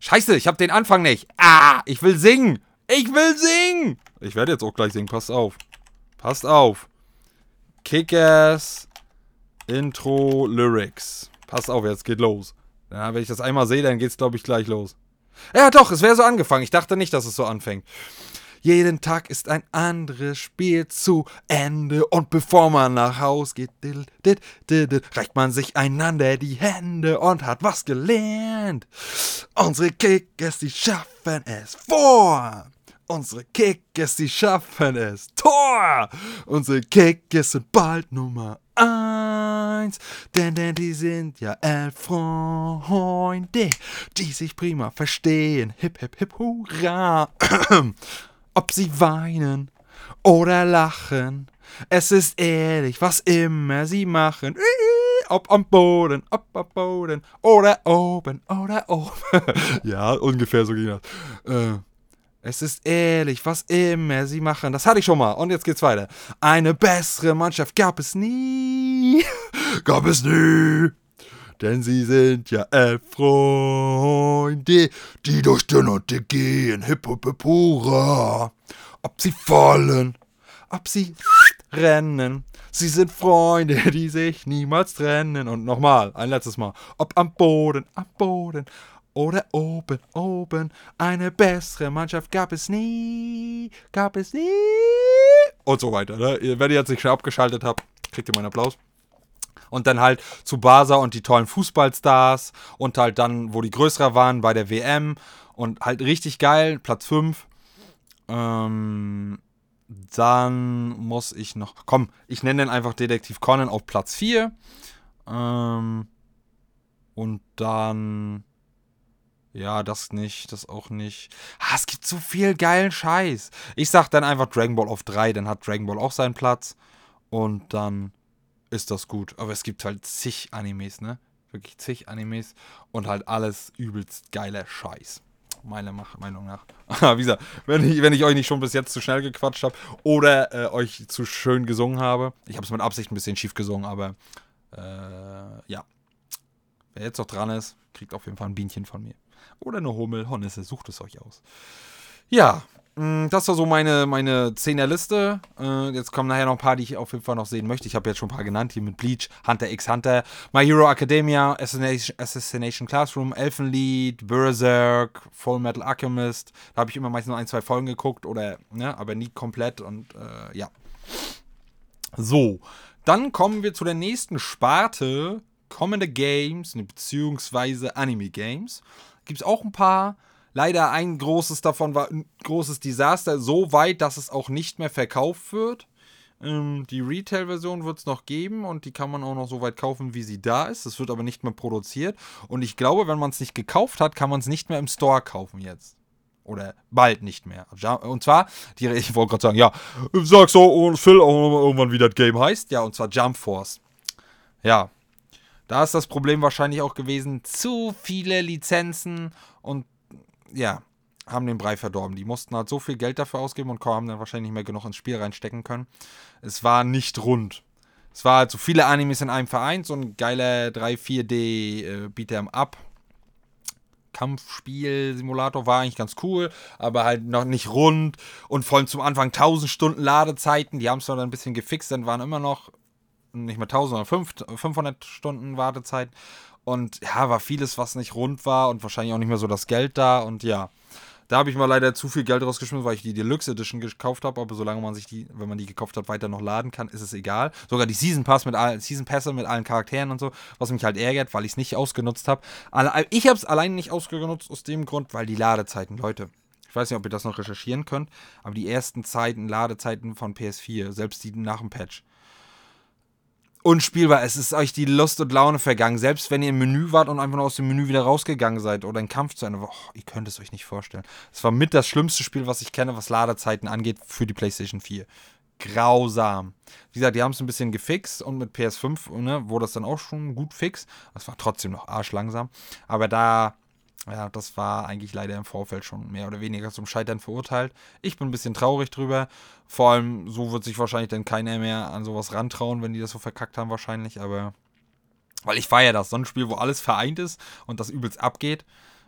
Scheiße, ich hab den Anfang nicht. Ah, ich will singen. Ich will singen. Ich werde jetzt auch gleich singen, passt auf. Passt auf. Kickers Intro Lyrics. Passt auf, jetzt geht los. Ja, wenn ich das einmal sehe, dann geht's, glaube ich, gleich los. Ja, doch, es wäre so angefangen. Ich dachte nicht, dass es so anfängt. Jeden Tag ist ein anderes Spiel zu Ende und bevor man nach Haus geht, reicht man sich einander die Hände und hat was gelernt. Unsere Kickers, die schaffen es vor. Unsere Kickers, die schaffen es. Tor! Unsere Kickers sind bald Nummer eins. Denn, denn die sind ja elf Freunde, die sich prima verstehen. Hip, hip, hip, hurra. Ob sie weinen oder lachen, es ist ehrlich, was immer sie machen. Ob am Boden, ob am Boden, oder oben, oder oben. ja, ungefähr so ging das. Äh, es ist ehrlich, was immer sie machen. Das hatte ich schon mal. Und jetzt geht's weiter. Eine bessere Mannschaft gab es nie. gab es nie. Denn sie sind ja elf Freunde, die durch Dünnotte gehen, hip hop hip hurra. Ob sie fallen, ob sie rennen, sie sind Freunde, die sich niemals trennen. Und nochmal, ein letztes Mal. Ob am Boden, am Boden oder oben, oben, eine bessere Mannschaft gab es nie, gab es nie. Und so weiter. Ne? Wenn ihr jetzt nicht schon abgeschaltet habt, kriegt ihr meinen Applaus und dann halt zu Barca und die tollen Fußballstars und halt dann, wo die größer waren, bei der WM und halt richtig geil, Platz 5. Ähm, dann muss ich noch, komm, ich nenne den einfach Detektiv Conan auf Platz 4. Ähm, und dann, ja, das nicht, das auch nicht. Ah, es gibt so viel geilen Scheiß. Ich sag dann einfach Dragon Ball auf 3, dann hat Dragon Ball auch seinen Platz. Und dann ist das gut. Aber es gibt halt zig Animes, ne? Wirklich zig Animes und halt alles übelst geiler Scheiß. Meiner Meinung nach. Wie gesagt, wenn ich, wenn ich euch nicht schon bis jetzt zu schnell gequatscht habe oder äh, euch zu schön gesungen habe. Ich habe es mit Absicht ein bisschen schief gesungen, aber äh, ja. Wer jetzt noch dran ist, kriegt auf jeden Fall ein Bienchen von mir. Oder eine Hummel, Hornisse, sucht es euch aus. Ja, das war so meine, meine Zehnerliste. Äh, jetzt kommen nachher noch ein paar, die ich auf jeden Fall noch sehen möchte. Ich habe jetzt schon ein paar genannt, hier mit Bleach, Hunter x Hunter, My Hero Academia, Assassination, Classroom, Elfenlied, Berserk, Full Metal Alchemist. Da habe ich immer meistens nur ein, zwei Folgen geguckt oder, ne, aber nie komplett und äh, ja. So, dann kommen wir zu der nächsten Sparte, kommende Games, beziehungsweise Anime Games. Gibt es auch ein paar. Leider ein großes davon war ein großes Desaster, so weit, dass es auch nicht mehr verkauft wird. Ähm, die Retail-Version wird es noch geben und die kann man auch noch so weit kaufen, wie sie da ist. Es wird aber nicht mehr produziert. Und ich glaube, wenn man es nicht gekauft hat, kann man es nicht mehr im Store kaufen jetzt. Oder bald nicht mehr. Und zwar, die, ich wollte gerade sagen, ja, sag so und Phil auch irgendwann, wie das Game heißt. Ja, und zwar Jump Force. Ja, da ist das Problem wahrscheinlich auch gewesen, zu viele Lizenzen und ja, haben den Brei verdorben. Die mussten halt so viel Geld dafür ausgeben und haben dann wahrscheinlich nicht mehr genug ins Spiel reinstecken können. Es war nicht rund. Es war halt so viele Animes in einem Verein, so ein geiler 3-4D äh, Beat'em Up. Kampfspiel-Simulator war eigentlich ganz cool, aber halt noch nicht rund und vor allem zum Anfang 1000 Stunden Ladezeiten. Die haben es dann ein bisschen gefixt, dann waren immer noch nicht mehr 1000, sondern 500 Stunden Wartezeit. Und ja, war vieles, was nicht rund war und wahrscheinlich auch nicht mehr so das Geld da. Und ja, da habe ich mal leider zu viel Geld rausgeschmissen, weil ich die Deluxe Edition gekauft habe. Aber solange man sich die, wenn man die gekauft hat, weiter noch laden kann, ist es egal. Sogar die Season Pass mit allen Season Pässe mit allen Charakteren und so, was mich halt ärgert, weil ich es nicht ausgenutzt habe. Ich habe es allein nicht ausgenutzt aus dem Grund, weil die Ladezeiten, Leute. Ich weiß nicht, ob ihr das noch recherchieren könnt, aber die ersten Zeiten, Ladezeiten von PS4, selbst die nach dem Patch. Unspielbar, es ist euch die Lust und Laune vergangen. Selbst wenn ihr im Menü wart und einfach nur aus dem Menü wieder rausgegangen seid oder ein Kampf zu Ende war, oh, ihr könnt es euch nicht vorstellen. Es war mit das schlimmste Spiel, was ich kenne, was Ladezeiten angeht für die PlayStation 4 grausam. Wie gesagt, die haben es ein bisschen gefixt und mit PS5 ne, wurde das dann auch schon gut fix. Das war trotzdem noch arschlangsam. Aber da ja, das war eigentlich leider im Vorfeld schon mehr oder weniger zum Scheitern verurteilt. Ich bin ein bisschen traurig drüber. Vor allem, so wird sich wahrscheinlich dann keiner mehr an sowas rantrauen, wenn die das so verkackt haben, wahrscheinlich. Aber, weil ich feiere das. So ein Spiel, wo alles vereint ist und das übelst abgeht.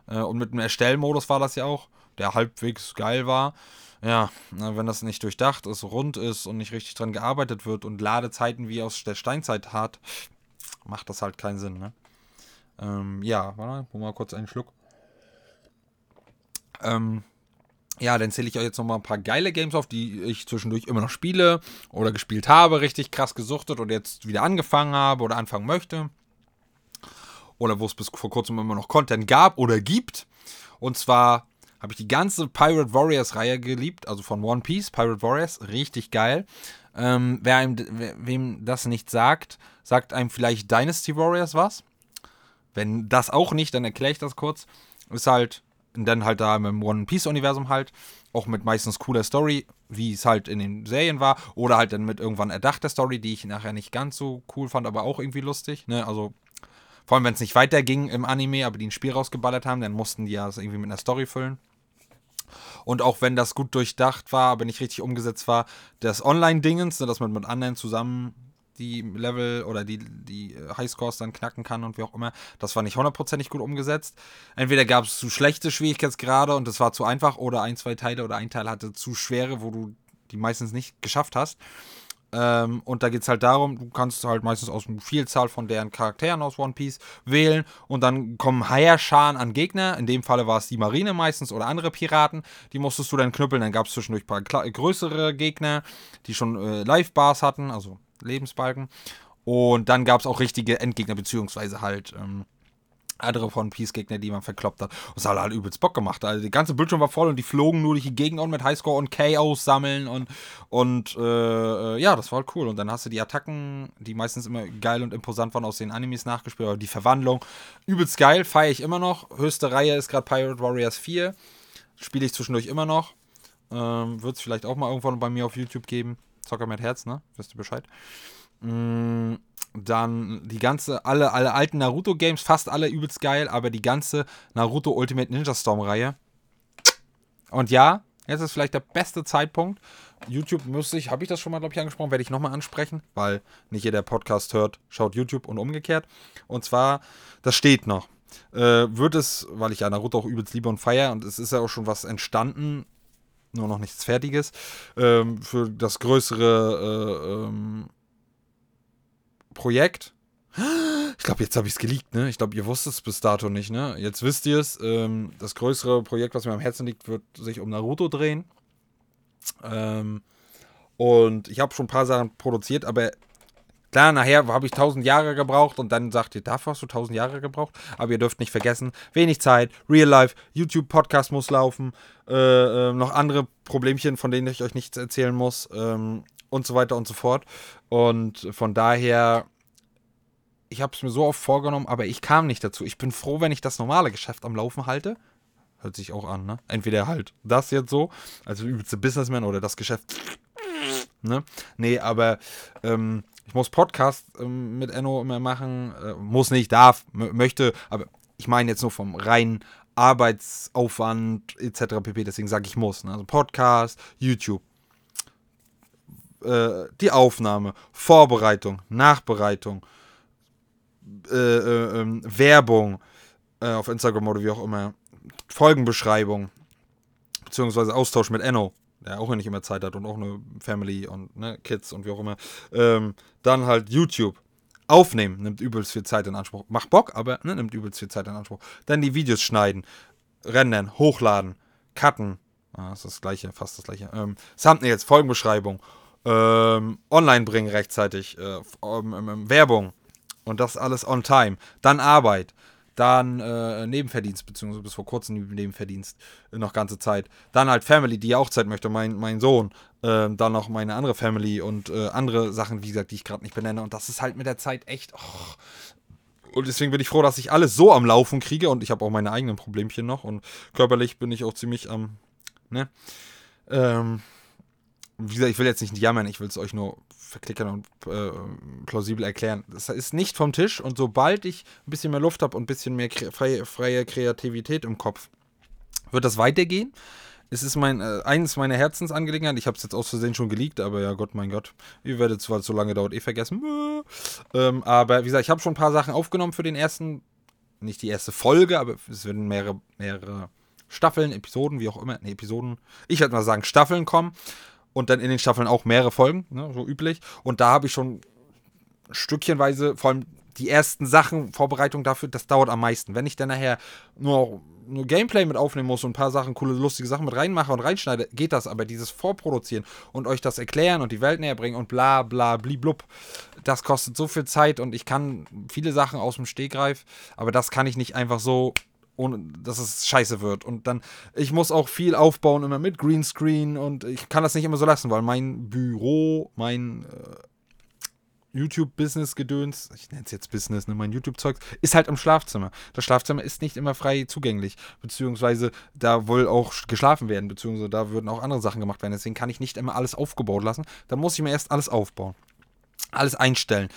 Äh, und mit einem Erstellmodus war das ja auch, der halbwegs geil war. Ja, wenn das nicht durchdacht ist, rund ist und nicht richtig dran gearbeitet wird und Ladezeiten wie aus der Steinzeit hat, macht das halt keinen Sinn, ne? Ähm, ja, warte mal, mal kurz einen Schluck. Ähm, ja, dann zähle ich euch jetzt nochmal ein paar geile Games auf, die ich zwischendurch immer noch spiele oder gespielt habe, richtig krass gesuchtet und jetzt wieder angefangen habe oder anfangen möchte. Oder wo es bis vor kurzem immer noch Content gab oder gibt. Und zwar habe ich die ganze Pirate Warriors Reihe geliebt, also von One Piece, Pirate Warriors, richtig geil. Ähm, wer einem, wem das nicht sagt, sagt einem vielleicht Dynasty Warriors was. Wenn das auch nicht, dann erkläre ich das kurz. Ist halt und dann halt da im One Piece-Universum halt, auch mit meistens cooler Story, wie es halt in den Serien war, oder halt dann mit irgendwann erdachter Story, die ich nachher nicht ganz so cool fand, aber auch irgendwie lustig, ne, also vor allem, wenn es nicht weiterging im Anime, aber die ein Spiel rausgeballert haben, dann mussten die ja das irgendwie mit einer Story füllen. Und auch wenn das gut durchdacht war, aber nicht richtig umgesetzt war, das Online-Dingens, ne, dass man mit anderen zusammen die Level oder die, die äh, Highscores dann knacken kann und wie auch immer. Das war nicht hundertprozentig gut umgesetzt. Entweder gab es zu schlechte Schwierigkeitsgrade und es war zu einfach oder ein, zwei Teile oder ein Teil hatte zu schwere, wo du die meistens nicht geschafft hast. Ähm, und da geht es halt darum, du kannst halt meistens aus einer Vielzahl von deren Charakteren aus One Piece wählen und dann kommen Heierscharen an Gegner. In dem Falle war es die Marine meistens oder andere Piraten. Die musstest du dann knüppeln. Dann gab es zwischendurch ein paar größere Gegner, die schon äh, Live-Bars hatten, also Lebensbalken. Und dann gab es auch richtige Endgegner, beziehungsweise halt ähm, andere von Peace-Gegner, die man verkloppt hat. Und es hat halt übelst Bock gemacht. Also die ganze Bildschirm war voll und die flogen nur durch die Gegend und mit Highscore und KOs sammeln und, und äh, ja, das war halt cool. Und dann hast du die Attacken, die meistens immer geil und imposant waren aus den Animes nachgespielt, aber die Verwandlung, übelst geil, feiere ich immer noch. Höchste Reihe ist gerade Pirate Warriors 4. Spiele ich zwischendurch immer noch. Ähm, Wird es vielleicht auch mal irgendwann bei mir auf YouTube geben. Zocker mit Herz, ne? Wisst ihr Bescheid? Mm, dann die ganze, alle, alle alten Naruto-Games, fast alle übelst geil, aber die ganze Naruto Ultimate Ninja Storm-Reihe. Und ja, jetzt ist vielleicht der beste Zeitpunkt. YouTube müsste ich, habe ich das schon mal, glaube ich, angesprochen, werde ich nochmal ansprechen, weil nicht jeder Podcast hört, schaut YouTube und umgekehrt. Und zwar, das steht noch. Äh, wird es, weil ich ja Naruto auch übelst liebe und feiere und es ist ja auch schon was entstanden nur noch nichts Fertiges. Ähm, für das größere äh, ähm, Projekt. Ich glaube, jetzt habe ich es geleakt, ne? Ich glaube, ihr wusstet es bis dato nicht, ne? Jetzt wisst ihr es. Ähm, das größere Projekt, was mir am Herzen liegt, wird sich um Naruto drehen. Ähm, und ich habe schon ein paar Sachen produziert, aber Klar, nachher habe ich 1000 Jahre gebraucht und dann sagt ihr, dafür hast du 1000 Jahre gebraucht. Aber ihr dürft nicht vergessen, wenig Zeit, Real Life, YouTube-Podcast muss laufen, äh, äh, noch andere Problemchen, von denen ich euch nichts erzählen muss ähm, und so weiter und so fort. Und von daher, ich habe es mir so oft vorgenommen, aber ich kam nicht dazu. Ich bin froh, wenn ich das normale Geschäft am Laufen halte. Hört sich auch an, ne? Entweder halt das jetzt so, also übelste Businessman oder das Geschäft. Ne? Nee, aber ähm, ich muss Podcast ähm, mit Enno immer machen. Äh, muss nicht, darf, möchte, aber ich meine jetzt nur vom reinen Arbeitsaufwand etc. pp. Deswegen sage ich muss. Ne? Also Podcast, YouTube. Äh, die Aufnahme, Vorbereitung, Nachbereitung, äh, äh ähm, Werbung äh, auf Instagram oder wie auch immer, Folgenbeschreibung, beziehungsweise Austausch mit Enno der auch nicht immer Zeit hat und auch eine Family und ne, Kids und wie auch immer. Ähm, dann halt YouTube. Aufnehmen nimmt übelst viel Zeit in Anspruch. Macht Bock, aber ne, nimmt übelst viel Zeit in Anspruch. Dann die Videos schneiden, rendern, hochladen, cutten. Ah, das ist das gleiche, fast das gleiche. Ähm, Thumbnails, Folgenbeschreibung, ähm, online bringen rechtzeitig, äh, ähm, ähm, Werbung und das alles on time. Dann Arbeit, dann äh, Nebenverdienst, beziehungsweise bis vor kurzem Nebenverdienst, äh, noch ganze Zeit. Dann halt Family, die auch Zeit möchte, mein, mein Sohn. Äh, dann noch meine andere Family und äh, andere Sachen, wie gesagt, die ich gerade nicht benenne. Und das ist halt mit der Zeit echt. Oh. Und deswegen bin ich froh, dass ich alles so am Laufen kriege und ich habe auch meine eigenen Problemchen noch und körperlich bin ich auch ziemlich am. ne? Ähm, wie gesagt, ich will jetzt nicht jammern, ich will es euch nur verklickern und äh, plausibel erklären. Das ist nicht vom Tisch und sobald ich ein bisschen mehr Luft habe und ein bisschen mehr freie, freie Kreativität im Kopf, wird das weitergehen. Es ist mein, äh, eines meiner Herzensangelegenheiten. Ich habe es jetzt aus Versehen schon geleakt, aber ja, Gott, mein Gott. Ihr werdet zwar so lange dauert, eh vergessen. Ähm, aber wie gesagt, ich habe schon ein paar Sachen aufgenommen für den ersten, nicht die erste Folge, aber es werden mehrere, mehrere Staffeln, Episoden, wie auch immer, ne, Episoden, ich würde mal sagen, Staffeln kommen und dann in den Staffeln auch mehrere Folgen, ne, so üblich. Und da habe ich schon stückchenweise, vor allem die ersten Sachen, Vorbereitung dafür, das dauert am meisten. Wenn ich dann nachher nur, nur Gameplay mit aufnehmen muss und ein paar Sachen, coole, lustige Sachen mit reinmache und reinschneide, geht das. Aber dieses Vorproduzieren und euch das erklären und die Welt näher bringen und bla bla bliblub, das kostet so viel Zeit und ich kann viele Sachen aus dem Stegreif, aber das kann ich nicht einfach so ohne dass es scheiße wird. Und dann, ich muss auch viel aufbauen, immer mit Greenscreen und ich kann das nicht immer so lassen, weil mein Büro, mein äh, YouTube-Business-Gedöns, ich nenne es jetzt Business, ne, mein YouTube-Zeug, ist halt im Schlafzimmer. Das Schlafzimmer ist nicht immer frei zugänglich, beziehungsweise da wohl auch geschlafen werden, beziehungsweise da würden auch andere Sachen gemacht werden. Deswegen kann ich nicht immer alles aufgebaut lassen. Da muss ich mir erst alles aufbauen alles einstellen.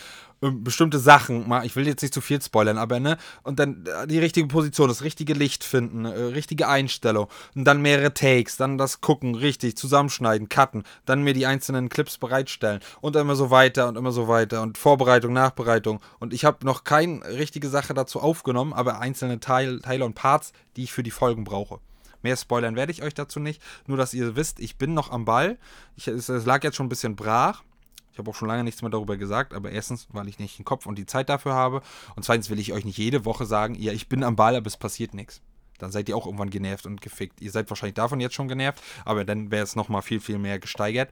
Ähm, bestimmte Sachen, ich will jetzt nicht zu viel spoilern, aber ne, und dann äh, die richtige Position, das richtige Licht finden, äh, richtige Einstellung und dann mehrere Takes, dann das gucken, richtig zusammenschneiden, cutten, dann mir die einzelnen Clips bereitstellen und immer so weiter und immer so weiter und Vorbereitung, Nachbereitung und ich habe noch keine richtige Sache dazu aufgenommen, aber einzelne Teil, Teile und Parts, die ich für die Folgen brauche. Mehr spoilern werde ich euch dazu nicht, nur dass ihr wisst, ich bin noch am Ball. Ich, es, es lag jetzt schon ein bisschen brach ich habe auch schon lange nichts mehr darüber gesagt, aber erstens, weil ich nicht den Kopf und die Zeit dafür habe. Und zweitens will ich euch nicht jede Woche sagen, ja, ich bin am Ball, aber es passiert nichts. Dann seid ihr auch irgendwann genervt und gefickt. Ihr seid wahrscheinlich davon jetzt schon genervt, aber dann wäre es nochmal viel, viel mehr gesteigert.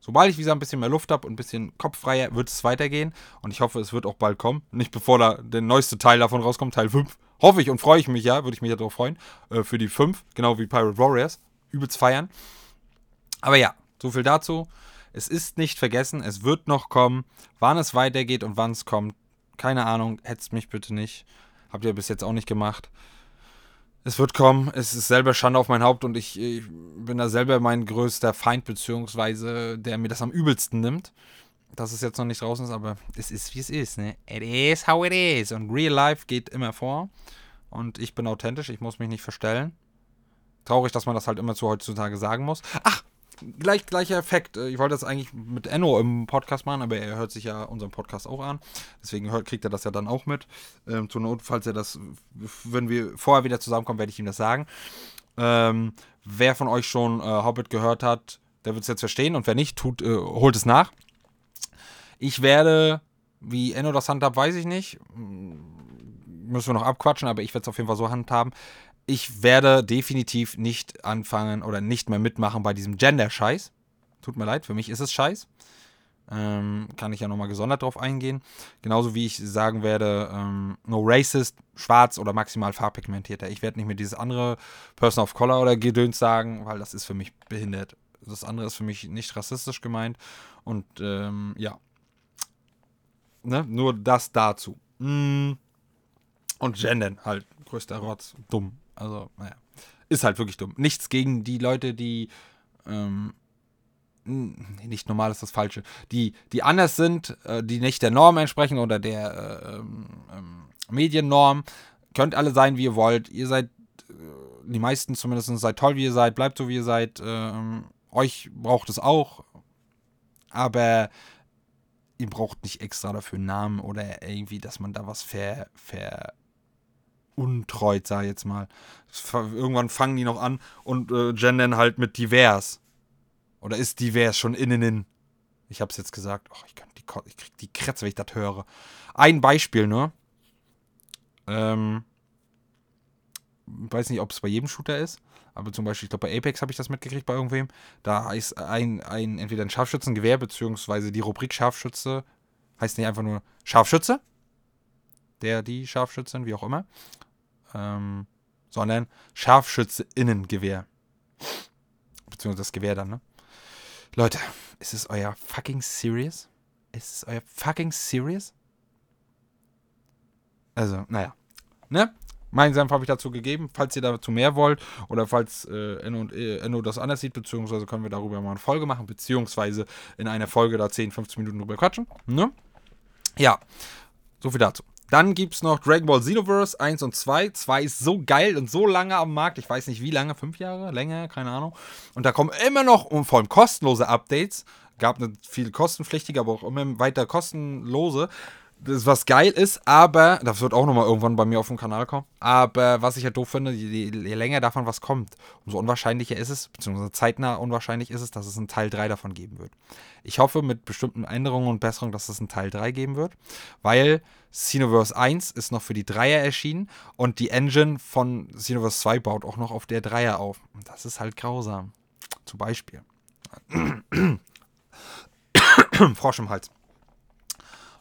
Sobald ich wieder ein bisschen mehr Luft habe und ein bisschen kopffreier, wird es weitergehen. Und ich hoffe, es wird auch bald kommen. Nicht bevor da der neueste Teil davon rauskommt, Teil 5. Hoffe ich und freue ich mich ja, würde ich mich ja darauf freuen. Äh, für die 5, genau wie Pirate Warriors. Übelst feiern. Aber ja, so viel dazu. Es ist nicht vergessen, es wird noch kommen. Wann es weitergeht und wann es kommt, keine Ahnung. Hetzt mich bitte nicht. Habt ihr bis jetzt auch nicht gemacht. Es wird kommen. Es ist selber Schande auf mein Haupt und ich, ich bin da selber mein größter Feind, beziehungsweise der mir das am übelsten nimmt. Dass es jetzt noch nicht draußen ist, aber es ist wie es ist, ne? It is how it is. Und Real Life geht immer vor. Und ich bin authentisch, ich muss mich nicht verstellen. Traurig, dass man das halt immer zu heutzutage sagen muss. Ach, gleich, gleicher Effekt. Äh, ich wollte das eigentlich mit Enno im Podcast machen, aber er hört sich ja unseren Podcast auch an. Deswegen hört, kriegt er das ja dann auch mit. Ähm, zur Not, falls er das, wenn wir vorher wieder zusammenkommen, werde ich ihm das sagen. Ähm, wer von euch schon äh, Hobbit gehört hat, der wird es jetzt verstehen. Und wer nicht, tut, äh, holt es nach. Ich werde, wie Enno das handhabt, weiß ich nicht. Müssen wir noch abquatschen, aber ich werde es auf jeden Fall so handhaben ich werde definitiv nicht anfangen oder nicht mehr mitmachen bei diesem Gender-Scheiß. Tut mir leid, für mich ist es Scheiß. Ähm, kann ich ja nochmal gesondert drauf eingehen. Genauso wie ich sagen werde, ähm, no racist, schwarz oder maximal farbpigmentierter. Ich werde nicht mehr dieses andere Person of Color oder Gedöns sagen, weil das ist für mich behindert. Das andere ist für mich nicht rassistisch gemeint. Und ähm, ja. Ne? Nur das dazu. Mm. Und gendern halt. Größter Rotz. Dumm. Also, naja. Ist halt wirklich dumm. Nichts gegen die Leute, die. Ähm, nicht normal ist das Falsche. Die, die anders sind, äh, die nicht der Norm entsprechen oder der äh, ähm, ähm, Mediennorm. Könnt alle sein, wie ihr wollt. Ihr seid, äh, die meisten zumindest, seid toll, wie ihr seid, bleibt so, wie ihr seid. Ähm, euch braucht es auch. Aber ihr braucht nicht extra dafür einen Namen oder irgendwie, dass man da was ver, ver untreut, sag ich jetzt mal. Irgendwann fangen die noch an und äh, gendern halt mit divers. Oder ist divers schon innen? Ich hab's jetzt gesagt. Oh, ich, die, ich krieg die Kretze, wenn ich das höre. Ein Beispiel nur. Ähm, weiß nicht, ob es bei jedem Shooter ist, aber zum Beispiel, ich glaube, bei Apex habe ich das mitgekriegt bei irgendwem. Da ist ein, ein entweder ein Scharfschützengewehr, beziehungsweise die Rubrik Scharfschütze heißt nicht einfach nur Scharfschütze, der, die Scharfschützin, wie auch immer. Ähm, sondern Scharfschütze-Innengewehr. Beziehungsweise das Gewehr dann, ne? Leute, ist es euer fucking serious? Ist es euer fucking serious? Also, naja. Ne? Mein Senf habe ich dazu gegeben. Falls ihr dazu mehr wollt oder falls äh, Enno, äh, Enno das anders sieht, beziehungsweise können wir darüber mal eine Folge machen, beziehungsweise in einer Folge da 10, 15 Minuten drüber quatschen. Ne? Ja, so viel dazu. Dann gibt es noch Dragon Ball Xenoverse 1 und 2. 2 ist so geil und so lange am Markt. Ich weiß nicht wie lange, fünf Jahre, länger, keine Ahnung. Und da kommen immer noch und vor allem kostenlose Updates. Gab eine viel kostenpflichtige, aber auch immer weiter kostenlose das was geil ist, aber das wird auch nochmal irgendwann bei mir auf dem Kanal kommen. Aber was ich halt doof finde, je, je, länger davon was kommt, umso unwahrscheinlicher ist es, beziehungsweise zeitnah unwahrscheinlich ist es, dass es einen Teil 3 davon geben wird. Ich hoffe mit bestimmten Änderungen und Besserungen, dass es einen Teil 3 geben wird, weil Xenoverse 1 ist noch für die Dreier erschienen und die Engine von Xenoverse 2 baut auch noch auf der Dreier auf. Und das ist halt grausam. Zum Beispiel. Frosch im Hals.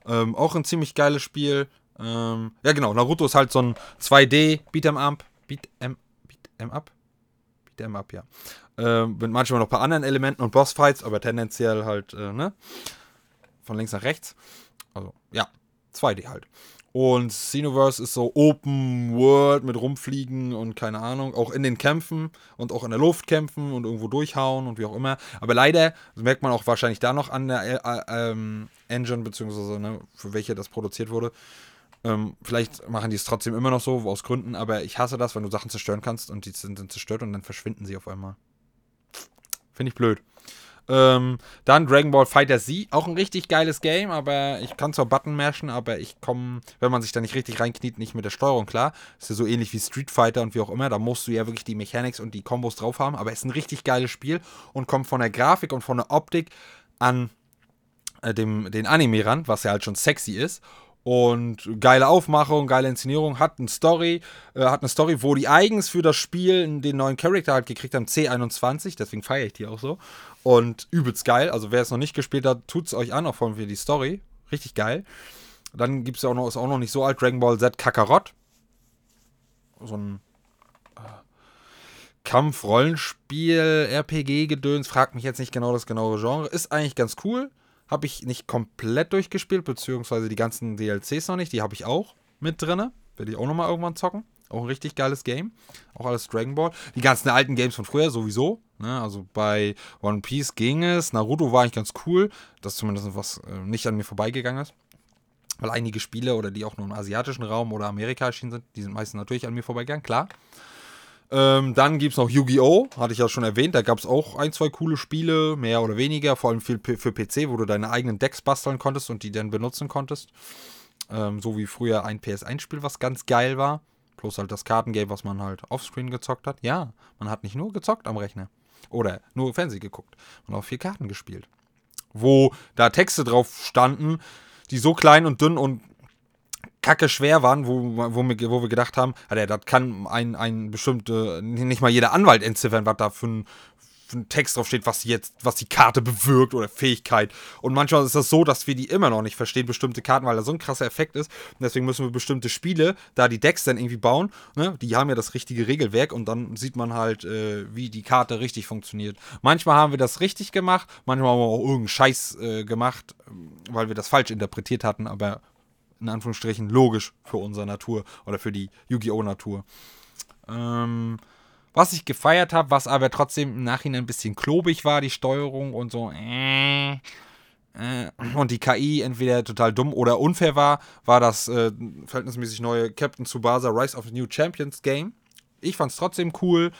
Ähm, auch ein ziemlich geiles Spiel. Ähm, ja, genau. Naruto ist halt so ein 2D Beat'em Up. Beat'em Beat'em Up? Beat'em Up, ja. Ähm, mit manchmal noch ein paar anderen Elementen und Bossfights, aber tendenziell halt, äh, ne? Von links nach rechts. Also, ja. 2D halt. Und Xenoverse ist so Open World mit rumfliegen und keine Ahnung, auch in den Kämpfen und auch in der Luft kämpfen und irgendwo durchhauen und wie auch immer. Aber leider, merkt man auch wahrscheinlich da noch an der äh, ähm, Engine, beziehungsweise ne, für welche das produziert wurde. Ähm, vielleicht machen die es trotzdem immer noch so, aus Gründen, aber ich hasse das, wenn du Sachen zerstören kannst und die sind dann zerstört und dann verschwinden sie auf einmal. Finde ich blöd. Ähm, dann Dragon Ball Fighter Z, auch ein richtig geiles Game, aber ich kann zwar Button mashen, aber ich komme, wenn man sich da nicht richtig reinkniet, nicht mit der Steuerung klar. Ist ja so ähnlich wie Street Fighter und wie auch immer. Da musst du ja wirklich die Mechanics und die Kombos drauf haben, aber es ist ein richtig geiles Spiel und kommt von der Grafik und von der Optik an äh, dem, den Anime ran, was ja halt schon sexy ist. Und geile Aufmachung, geile Inszenierung, hat eine Story, äh, hat eine Story, wo die eigens für das Spiel den neuen Charakter halt gekriegt haben, C21, deswegen feiere ich die auch so. Und übelst geil, also wer es noch nicht gespielt hat, tut es euch an, auch allem für die Story. Richtig geil. Dann gibt es ja auch noch, ist auch noch nicht so alt, Dragon Ball Z Kakarot. So ein äh, Kampf-Rollenspiel, RPG-Gedöns, fragt mich jetzt nicht genau das genaue Genre. Ist eigentlich ganz cool habe ich nicht komplett durchgespielt, beziehungsweise die ganzen DLCs noch nicht. Die habe ich auch mit drin. Werde ich auch nochmal irgendwann zocken. Auch ein richtig geiles Game. Auch alles Dragon Ball. Die ganzen alten Games von früher sowieso. Ne? Also bei One Piece ging es. Naruto war eigentlich ganz cool. Das ist zumindest was äh, nicht an mir vorbeigegangen ist. Weil einige Spiele oder die auch nur im asiatischen Raum oder Amerika erschienen sind, die sind meistens natürlich an mir vorbeigegangen, klar. Ähm, dann gibt es noch Yu-Gi-Oh! Hatte ich ja schon erwähnt. Da gab es auch ein, zwei coole Spiele, mehr oder weniger. Vor allem für, für PC, wo du deine eigenen Decks basteln konntest und die dann benutzen konntest. Ähm, so wie früher ein PS1-Spiel, was ganz geil war. Plus halt das Kartengame, was man halt offscreen gezockt hat. Ja, man hat nicht nur gezockt am Rechner. Oder nur Fernsehen geguckt. Man hat auch vier Karten gespielt. Wo da Texte drauf standen, die so klein und dünn und kacke schwer waren, wo, wo, wir, wo wir gedacht haben, Alter, das kann ein, ein bestimmte, nicht mal jeder Anwalt entziffern, was da für ein, für ein Text drauf steht, was jetzt, was die Karte bewirkt oder Fähigkeit. Und manchmal ist das so, dass wir die immer noch nicht verstehen, bestimmte Karten, weil da so ein krasser Effekt ist. Und deswegen müssen wir bestimmte Spiele, da die Decks dann irgendwie bauen, ne, die haben ja das richtige Regelwerk und dann sieht man halt, äh, wie die Karte richtig funktioniert. Manchmal haben wir das richtig gemacht, manchmal haben wir auch irgendeinen Scheiß äh, gemacht, weil wir das falsch interpretiert hatten, aber in Anführungsstrichen logisch für unsere Natur oder für die Yu-Gi-Oh! Natur. Ähm, was ich gefeiert habe, was aber trotzdem im Nachhinein ein bisschen klobig war, die Steuerung und so. Äh, äh, und die KI entweder total dumm oder unfair war, war das äh, verhältnismäßig neue Captain Tsubasa Rise of the New Champions Game. Ich fand es trotzdem cool.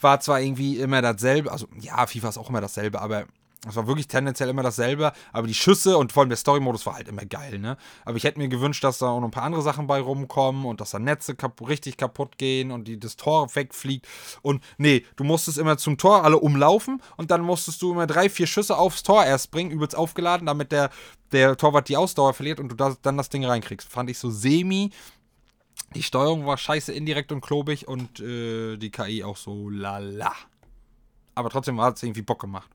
War zwar irgendwie immer dasselbe, also ja, FIFA ist auch immer dasselbe, aber es war wirklich tendenziell immer dasselbe, aber die Schüsse und vor allem der Story-Modus war halt immer geil, ne? Aber ich hätte mir gewünscht, dass da auch noch ein paar andere Sachen bei rumkommen und dass da Netze kap richtig kaputt gehen und die, das Tor wegfliegt. Und nee, du musstest immer zum Tor alle umlaufen und dann musstest du immer drei, vier Schüsse aufs Tor erst bringen, übelst aufgeladen, damit der, der Torwart die Ausdauer verliert und du da, dann das Ding reinkriegst. Fand ich so semi. Die Steuerung war scheiße indirekt und klobig und äh, die KI auch so lala. Aber trotzdem hat es irgendwie Bock gemacht.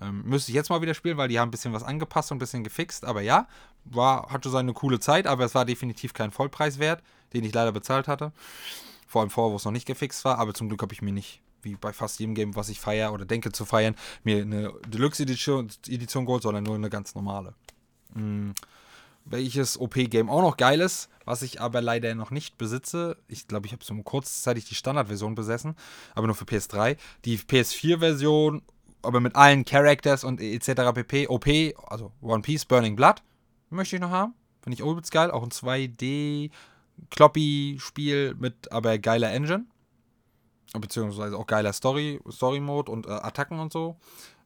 Ähm, müsste ich jetzt mal wieder spielen, weil die haben ein bisschen was angepasst und ein bisschen gefixt. Aber ja, war, hatte seine coole Zeit, aber es war definitiv kein Vollpreiswert, den ich leider bezahlt hatte. Vor allem vorher, wo es noch nicht gefixt war. Aber zum Glück habe ich mir nicht, wie bei fast jedem Game, was ich feiere oder denke zu feiern, mir eine Deluxe-Edition Edition geholt, sondern nur eine ganz normale. Mhm. Welches OP-Game auch noch geil ist, was ich aber leider noch nicht besitze. Ich glaube, ich habe so kurzzeitig die Standardversion besessen, aber nur für PS3. Die PS4-Version aber mit allen Characters und etc. pp. OP, also One Piece Burning Blood, möchte ich noch haben. Finde ich übelst geil. Auch ein 2D Kloppy-Spiel mit aber geiler Engine. Beziehungsweise auch geiler Story, Story-Mode und äh, Attacken und so.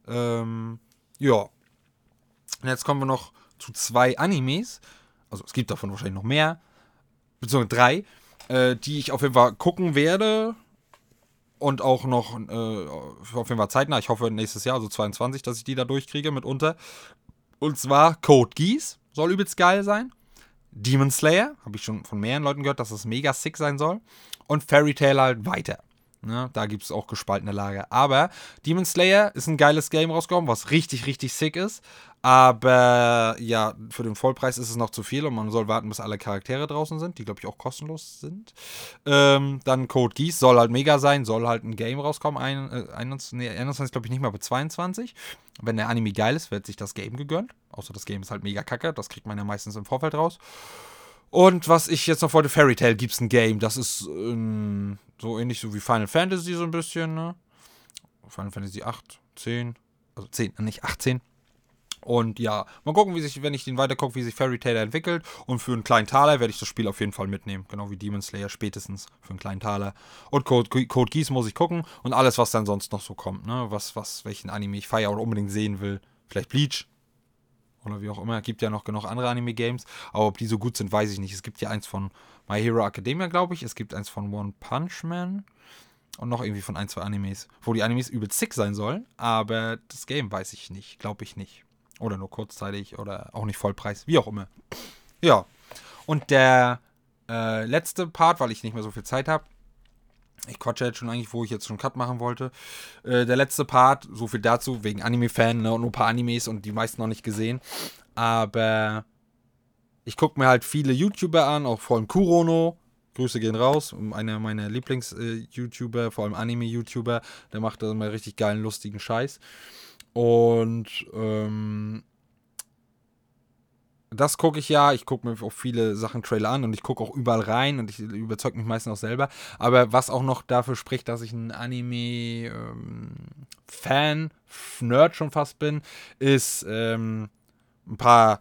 Ähm, ja. Und jetzt kommen wir noch zu zwei Animes. Also es gibt davon wahrscheinlich noch mehr. Beziehungsweise drei. Äh, die ich auf jeden Fall gucken werde und auch noch äh, auf jeden Fall zeitnah. Ich hoffe nächstes Jahr, also 22, dass ich die da durchkriege mitunter. Und zwar Code Geass soll übelst geil sein. Demon Slayer, habe ich schon von mehreren Leuten gehört, dass es mega sick sein soll. Und Fairy Tail halt weiter. Ne, da gibt es auch gespaltene Lager. Aber Demon Slayer ist ein geiles Game rausgekommen, was richtig, richtig sick ist. Aber ja, für den Vollpreis ist es noch zu viel und man soll warten, bis alle Charaktere draußen sind, die glaube ich auch kostenlos sind. Ähm, dann Code Geass soll halt mega sein, soll halt ein Game rauskommen. Ein, äh, 21, nee, 21 glaube ich nicht mehr, aber 22. Wenn der Anime geil ist, wird sich das Game gegönnt. Außer das Game ist halt mega kacke, das kriegt man ja meistens im Vorfeld raus. Und was ich jetzt noch wollte, Fairy gibt es ein Game. Das ist ähm, so ähnlich so wie Final Fantasy so ein bisschen, ne? Final Fantasy 8, 10, also 10, nicht 18. Und ja, mal gucken, wie sich, wenn ich den weitergucke, wie sich Fairy Tail entwickelt. Und für einen kleinen Taler werde ich das Spiel auf jeden Fall mitnehmen. Genau wie Demon Slayer spätestens für einen kleinen Taler. Und Code, Code Geass muss ich gucken. Und alles, was dann sonst noch so kommt. Ne? Was, was, welchen Anime ich feiere oder unbedingt sehen will. Vielleicht Bleach. Oder wie auch immer. Es gibt ja noch genug andere Anime-Games. Aber ob die so gut sind, weiß ich nicht. Es gibt ja eins von My Hero Academia, glaube ich. Es gibt eins von One Punch Man. Und noch irgendwie von ein, zwei Animes. Wo die Animes übel sick sein sollen. Aber das Game weiß ich nicht. Glaube ich nicht. Oder nur kurzzeitig oder auch nicht Vollpreis, wie auch immer. Ja. Und der äh, letzte Part, weil ich nicht mehr so viel Zeit habe. Ich quatsche jetzt schon eigentlich, wo ich jetzt schon Cut machen wollte. Äh, der letzte Part, so viel dazu, wegen Anime-Fan ne, und nur ein paar Animes und die meisten noch nicht gesehen. Aber ich gucke mir halt viele YouTuber an, auch vor allem Kurono. Grüße gehen raus. Einer meiner Lieblings-YouTuber, äh, vor allem Anime-YouTuber. Der macht da immer richtig geilen, lustigen Scheiß. Und ähm, das gucke ich ja. Ich gucke mir auch viele Sachen Trailer an und ich gucke auch überall rein und ich überzeuge mich meistens auch selber. Aber was auch noch dafür spricht, dass ich ein Anime-Fan, ähm, Nerd schon fast bin, ist ähm, ein paar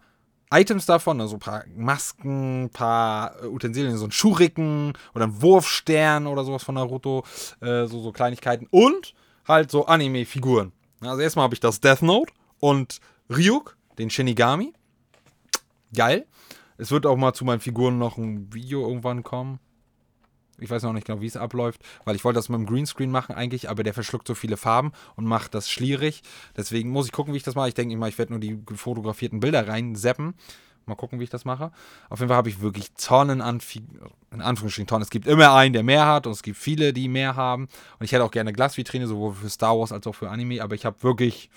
Items davon, also ein paar Masken, ein paar Utensilien, so ein Schuriken oder ein Wurfstern oder sowas von Naruto, äh, so, so Kleinigkeiten und halt so Anime-Figuren. Also erstmal habe ich das Death Note und Ryuk, den Shinigami. Geil. Es wird auch mal zu meinen Figuren noch ein Video irgendwann kommen. Ich weiß noch nicht genau, wie es abläuft, weil ich wollte das mit dem Greenscreen machen eigentlich, aber der verschluckt so viele Farben und macht das schlierig. Deswegen muss ich gucken, wie ich das mache. Ich denke mal, ich werde nur die fotografierten Bilder reinseppen. Mal gucken, wie ich das mache. Auf jeden Fall habe ich wirklich Tonnen an, in Anführungsstrichen Tonnen. Es gibt immer einen, der mehr hat und es gibt viele, die mehr haben. Und ich hätte auch gerne Glasvitrine, sowohl für Star Wars als auch für Anime. Aber ich habe wirklich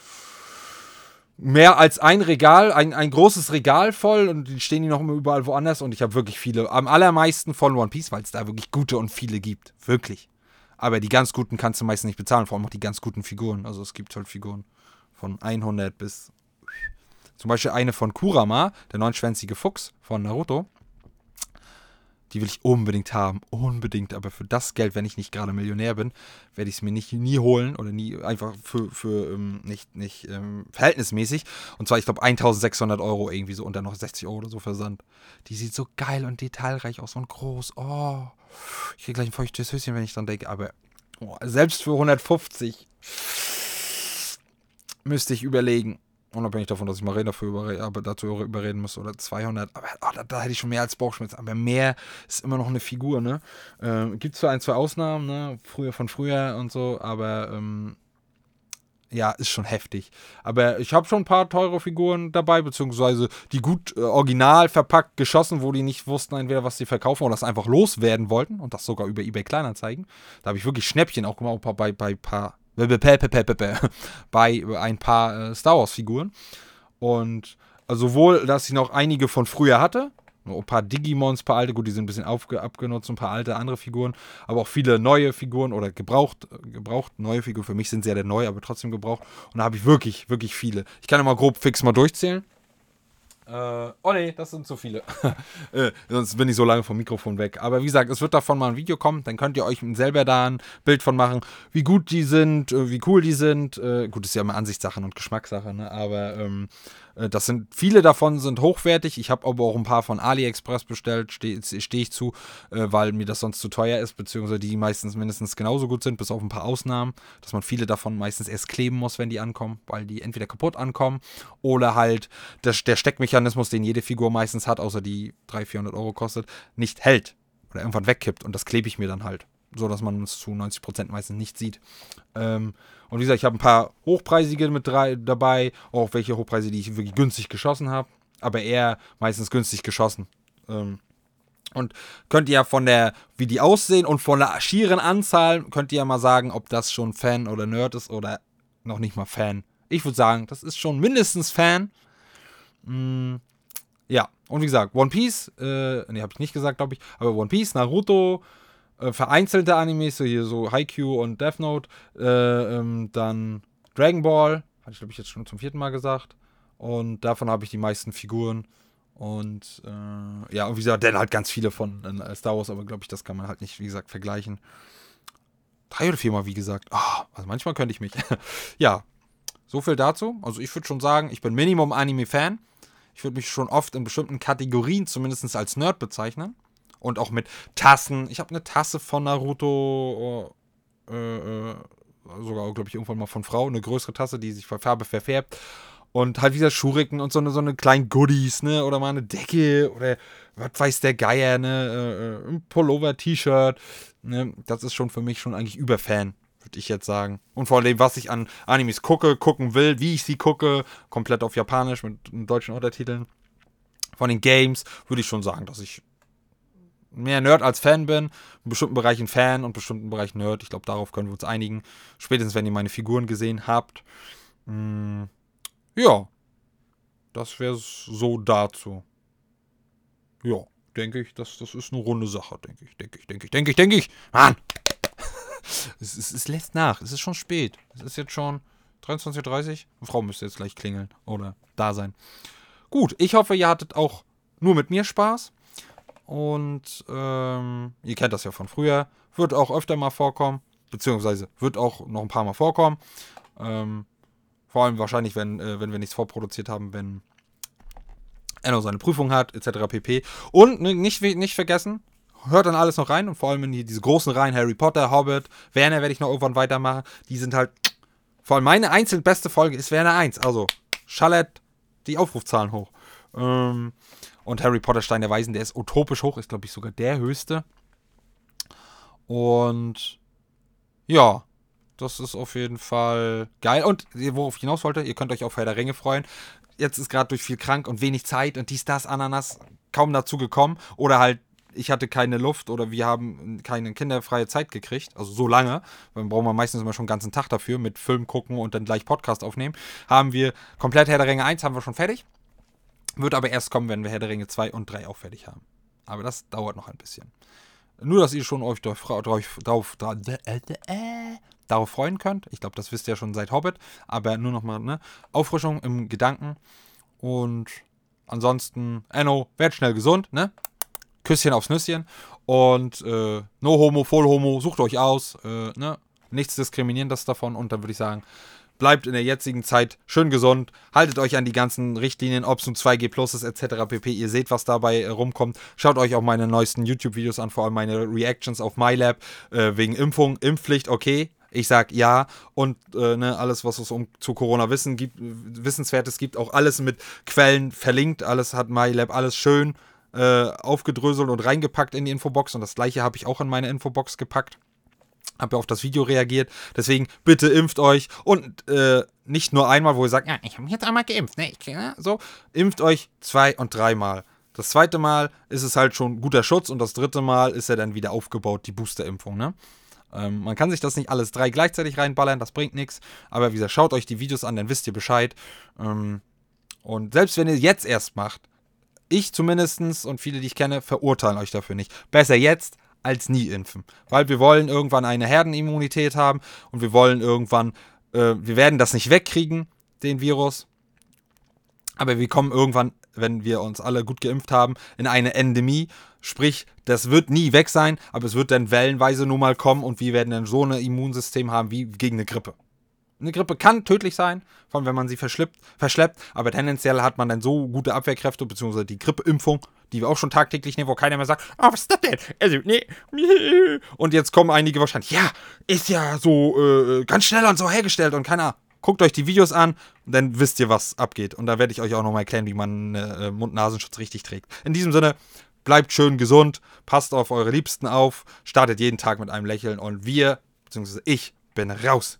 mehr als ein Regal, ein, ein großes Regal voll und die stehen die noch immer überall woanders und ich habe wirklich viele. Am allermeisten von One Piece, weil es da wirklich gute und viele gibt. Wirklich. Aber die ganz guten kannst du meistens nicht bezahlen, vor allem auch die ganz guten Figuren. Also es gibt halt Figuren von 100 bis zum Beispiel eine von Kurama, der neunschwänzige Fuchs von Naruto. Die will ich unbedingt haben. Unbedingt. Aber für das Geld, wenn ich nicht gerade Millionär bin, werde ich es mir nicht nie holen oder nie einfach für, für ähm, nicht, nicht ähm, verhältnismäßig. Und zwar, ich glaube, 1600 Euro irgendwie so unter noch 60 Euro oder so Versand. Die sieht so geil und detailreich aus und groß. Oh. Ich kriege gleich ein feuchtes Höschen, wenn ich dran denke. Aber oh, selbst für 150 müsste ich überlegen. Unabhängig davon, dass ich Marina dafür überreden, aber dazu überreden muss oder 200. Aber oh, da, da, hätte ich schon mehr als Bauchschmerzen. Aber mehr ist immer noch eine Figur, ne? Ähm, Gibt zwar ein, zwei Ausnahmen, ne? Früher von früher und so, aber ähm, ja, ist schon heftig. Aber ich habe schon ein paar teure Figuren dabei, beziehungsweise die gut äh, original verpackt geschossen, wo die nicht wussten, entweder was sie verkaufen oder das einfach loswerden wollten und das sogar über eBay Kleinanzeigen. Da habe ich wirklich Schnäppchen auch gemacht, bei ein paar bei ein paar äh, Star Wars-Figuren. Und also sowohl, dass ich noch einige von früher hatte, ein paar Digimons, ein paar alte, gut, die sind ein bisschen abgenutzt, ein paar alte andere Figuren, aber auch viele neue Figuren oder gebraucht, gebraucht, neue Figuren. Für mich sind sie ja der neu, aber trotzdem gebraucht. Und da habe ich wirklich, wirklich viele. Ich kann mal grob fix mal durchzählen. Äh, oh nee, das sind zu viele. äh, sonst bin ich so lange vom Mikrofon weg. Aber wie gesagt, es wird davon mal ein Video kommen. Dann könnt ihr euch selber da ein Bild von machen, wie gut die sind, äh, wie cool die sind. Äh, gut, ist ja immer Ansichtssache und Geschmackssache, ne? Aber ähm, äh, das sind, viele davon sind hochwertig. Ich habe aber auch ein paar von AliExpress bestellt, stehe steh ich zu, äh, weil mir das sonst zu teuer ist, beziehungsweise die meistens mindestens genauso gut sind, bis auf ein paar Ausnahmen, dass man viele davon meistens erst kleben muss, wenn die ankommen, weil die entweder kaputt ankommen oder halt der, der Steckmechanismus, den jede Figur meistens hat, außer die 300, 400 Euro kostet, nicht hält oder irgendwann wegkippt und das klebe ich mir dann halt so dass man es zu 90% meistens nicht sieht. Ähm, und wie gesagt, ich habe ein paar hochpreisige mit drei dabei, auch welche hochpreisige, die ich wirklich günstig geschossen habe, aber eher meistens günstig geschossen. Ähm, und könnt ihr ja von der, wie die aussehen und von der schieren Anzahl, könnt ihr ja mal sagen, ob das schon Fan oder Nerd ist oder noch nicht mal Fan. Ich würde sagen, das ist schon mindestens Fan. Mm, ja, und wie gesagt, One Piece, äh, ne, habe ich nicht gesagt, glaube ich, aber One Piece, Naruto, äh, vereinzelte Animes, so hier so Haikyuu und Death Note, äh, ähm, dann Dragon Ball, hatte ich glaube ich jetzt schon zum vierten Mal gesagt. Und davon habe ich die meisten Figuren. Und äh, ja, und wie gesagt, dann halt ganz viele von äh, Star Wars, aber glaube ich, das kann man halt nicht, wie gesagt, vergleichen. Drei oder viermal, wie gesagt. Oh, also manchmal könnte ich mich. ja, so viel dazu. Also ich würde schon sagen, ich bin Minimum Anime-Fan. Ich würde mich schon oft in bestimmten Kategorien zumindest als Nerd bezeichnen und auch mit Tassen. Ich habe eine Tasse von Naruto, äh, äh, sogar, glaube ich, irgendwann mal von Frau, eine größere Tasse, die sich von Farbe verfärbt. Und halt wieder Schuriken und so eine, so eine kleinen Goodies, ne? Oder mal eine Decke oder was weiß der Geier, ne? Äh, ein Pullover, T-Shirt. Ne? Das ist schon für mich schon eigentlich Überfan, würde ich jetzt sagen. Und vor allem, was ich an Animes gucke, gucken will, wie ich sie gucke, komplett auf Japanisch mit deutschen Untertiteln. Von den Games würde ich schon sagen, dass ich mehr Nerd als Fan bin, in bestimmten Bereichen Fan und in bestimmten Bereichen Nerd. Ich glaube, darauf können wir uns einigen. Spätestens, wenn ihr meine Figuren gesehen habt. Mm, ja, das wäre so dazu. Ja, denke ich, das, das ist eine runde Sache, denke ich, denke ich, denke ich, denke ich, denke ich. Mann! Es, es, es lässt nach, es ist schon spät. Es ist jetzt schon 23.30 Uhr. Frau müsste jetzt gleich klingeln oder da sein. Gut, ich hoffe, ihr hattet auch nur mit mir Spaß. Und ähm, ihr kennt das ja von früher. Wird auch öfter mal vorkommen. Beziehungsweise wird auch noch ein paar Mal vorkommen. Ähm, vor allem wahrscheinlich, wenn, äh, wenn wir nichts vorproduziert haben, wenn er noch seine Prüfung hat, etc. pp. Und nicht, nicht vergessen, hört dann alles noch rein. Und vor allem in die, diese großen Reihen, Harry Potter, Hobbit, Werner werde ich noch irgendwann weitermachen. Die sind halt. Vor allem meine einzeln beste Folge ist Werner 1. Also schallert die Aufrufzahlen hoch. Ähm, und Harry Potter Stein der Weisen, der ist utopisch hoch, ist glaube ich sogar der höchste. Und ja, das ist auf jeden Fall geil. Und worauf ich hinaus wollte, ihr könnt euch auf Herr der Ringe freuen. Jetzt ist gerade durch viel krank und wenig Zeit und dies, das, Ananas kaum dazu gekommen. Oder halt, ich hatte keine Luft oder wir haben keine kinderfreie Zeit gekriegt. Also so lange. Dann brauchen wir meistens immer schon einen ganzen Tag dafür mit Film gucken und dann gleich Podcast aufnehmen. Haben wir komplett Herr der Ringe 1 haben wir schon fertig. Wird aber erst kommen, wenn wir Herr der Ringe 2 und 3 auch fertig haben. Aber das dauert noch ein bisschen. Nur, dass ihr schon euch drauf, drauf, drauf, darauf freuen könnt. Ich glaube, das wisst ihr ja schon seit Hobbit. Aber nur nochmal, ne? Auffrischung im Gedanken. Und ansonsten, Enno, werd schnell gesund, ne? Küsschen aufs Nüsschen. Und äh, no homo, voll homo, sucht euch aus. Äh, ne? Nichts diskriminierendes davon. Und dann würde ich sagen, bleibt in der jetzigen Zeit schön gesund, haltet euch an die ganzen Richtlinien, ob es nun 2G Plus ist etc. pp. Ihr seht, was dabei äh, rumkommt. Schaut euch auch meine neuesten YouTube-Videos an, vor allem meine Reactions auf MyLab äh, wegen Impfung, Impfpflicht, okay. Ich sag ja und äh, ne, alles, was es um zu Corona wissen gibt, Wissenswertes gibt, auch alles mit Quellen verlinkt. Alles hat MyLab, alles schön äh, aufgedröselt und reingepackt in die Infobox und das gleiche habe ich auch in meine Infobox gepackt habe ja auf das Video reagiert. Deswegen bitte impft euch und äh, nicht nur einmal, wo ihr sagt, ja, ich habe mich jetzt einmal geimpft, ne? Ich, ne? So, impft euch zwei und dreimal. Das zweite Mal ist es halt schon guter Schutz und das dritte Mal ist er dann wieder aufgebaut, die Boosterimpfung, ne? Ähm, man kann sich das nicht alles drei gleichzeitig reinballern, das bringt nichts. Aber wie gesagt, schaut euch die Videos an, dann wisst ihr Bescheid. Ähm, und selbst wenn ihr jetzt erst macht, ich zumindest und viele, die ich kenne, verurteilen euch dafür nicht. Besser jetzt als nie impfen. Weil wir wollen irgendwann eine Herdenimmunität haben und wir wollen irgendwann, äh, wir werden das nicht wegkriegen, den Virus. Aber wir kommen irgendwann, wenn wir uns alle gut geimpft haben, in eine Endemie. Sprich, das wird nie weg sein, aber es wird dann wellenweise nur mal kommen und wir werden dann so ein Immunsystem haben wie gegen eine Grippe. Eine Grippe kann tödlich sein, vor allem wenn man sie verschleppt, verschleppt, aber tendenziell hat man dann so gute Abwehrkräfte, beziehungsweise die Grippeimpfung, die wir auch schon tagtäglich nehmen, wo keiner mehr sagt, oh, was ist das denn? Also, nee. Und jetzt kommen einige wahrscheinlich, ja, ist ja so äh, ganz schnell und so hergestellt und keiner. Guckt euch die Videos an dann wisst ihr, was abgeht. Und da werde ich euch auch nochmal erklären, wie man äh, Mund-Nasenschutz richtig trägt. In diesem Sinne, bleibt schön gesund, passt auf eure Liebsten auf, startet jeden Tag mit einem Lächeln und wir, beziehungsweise ich, bin raus.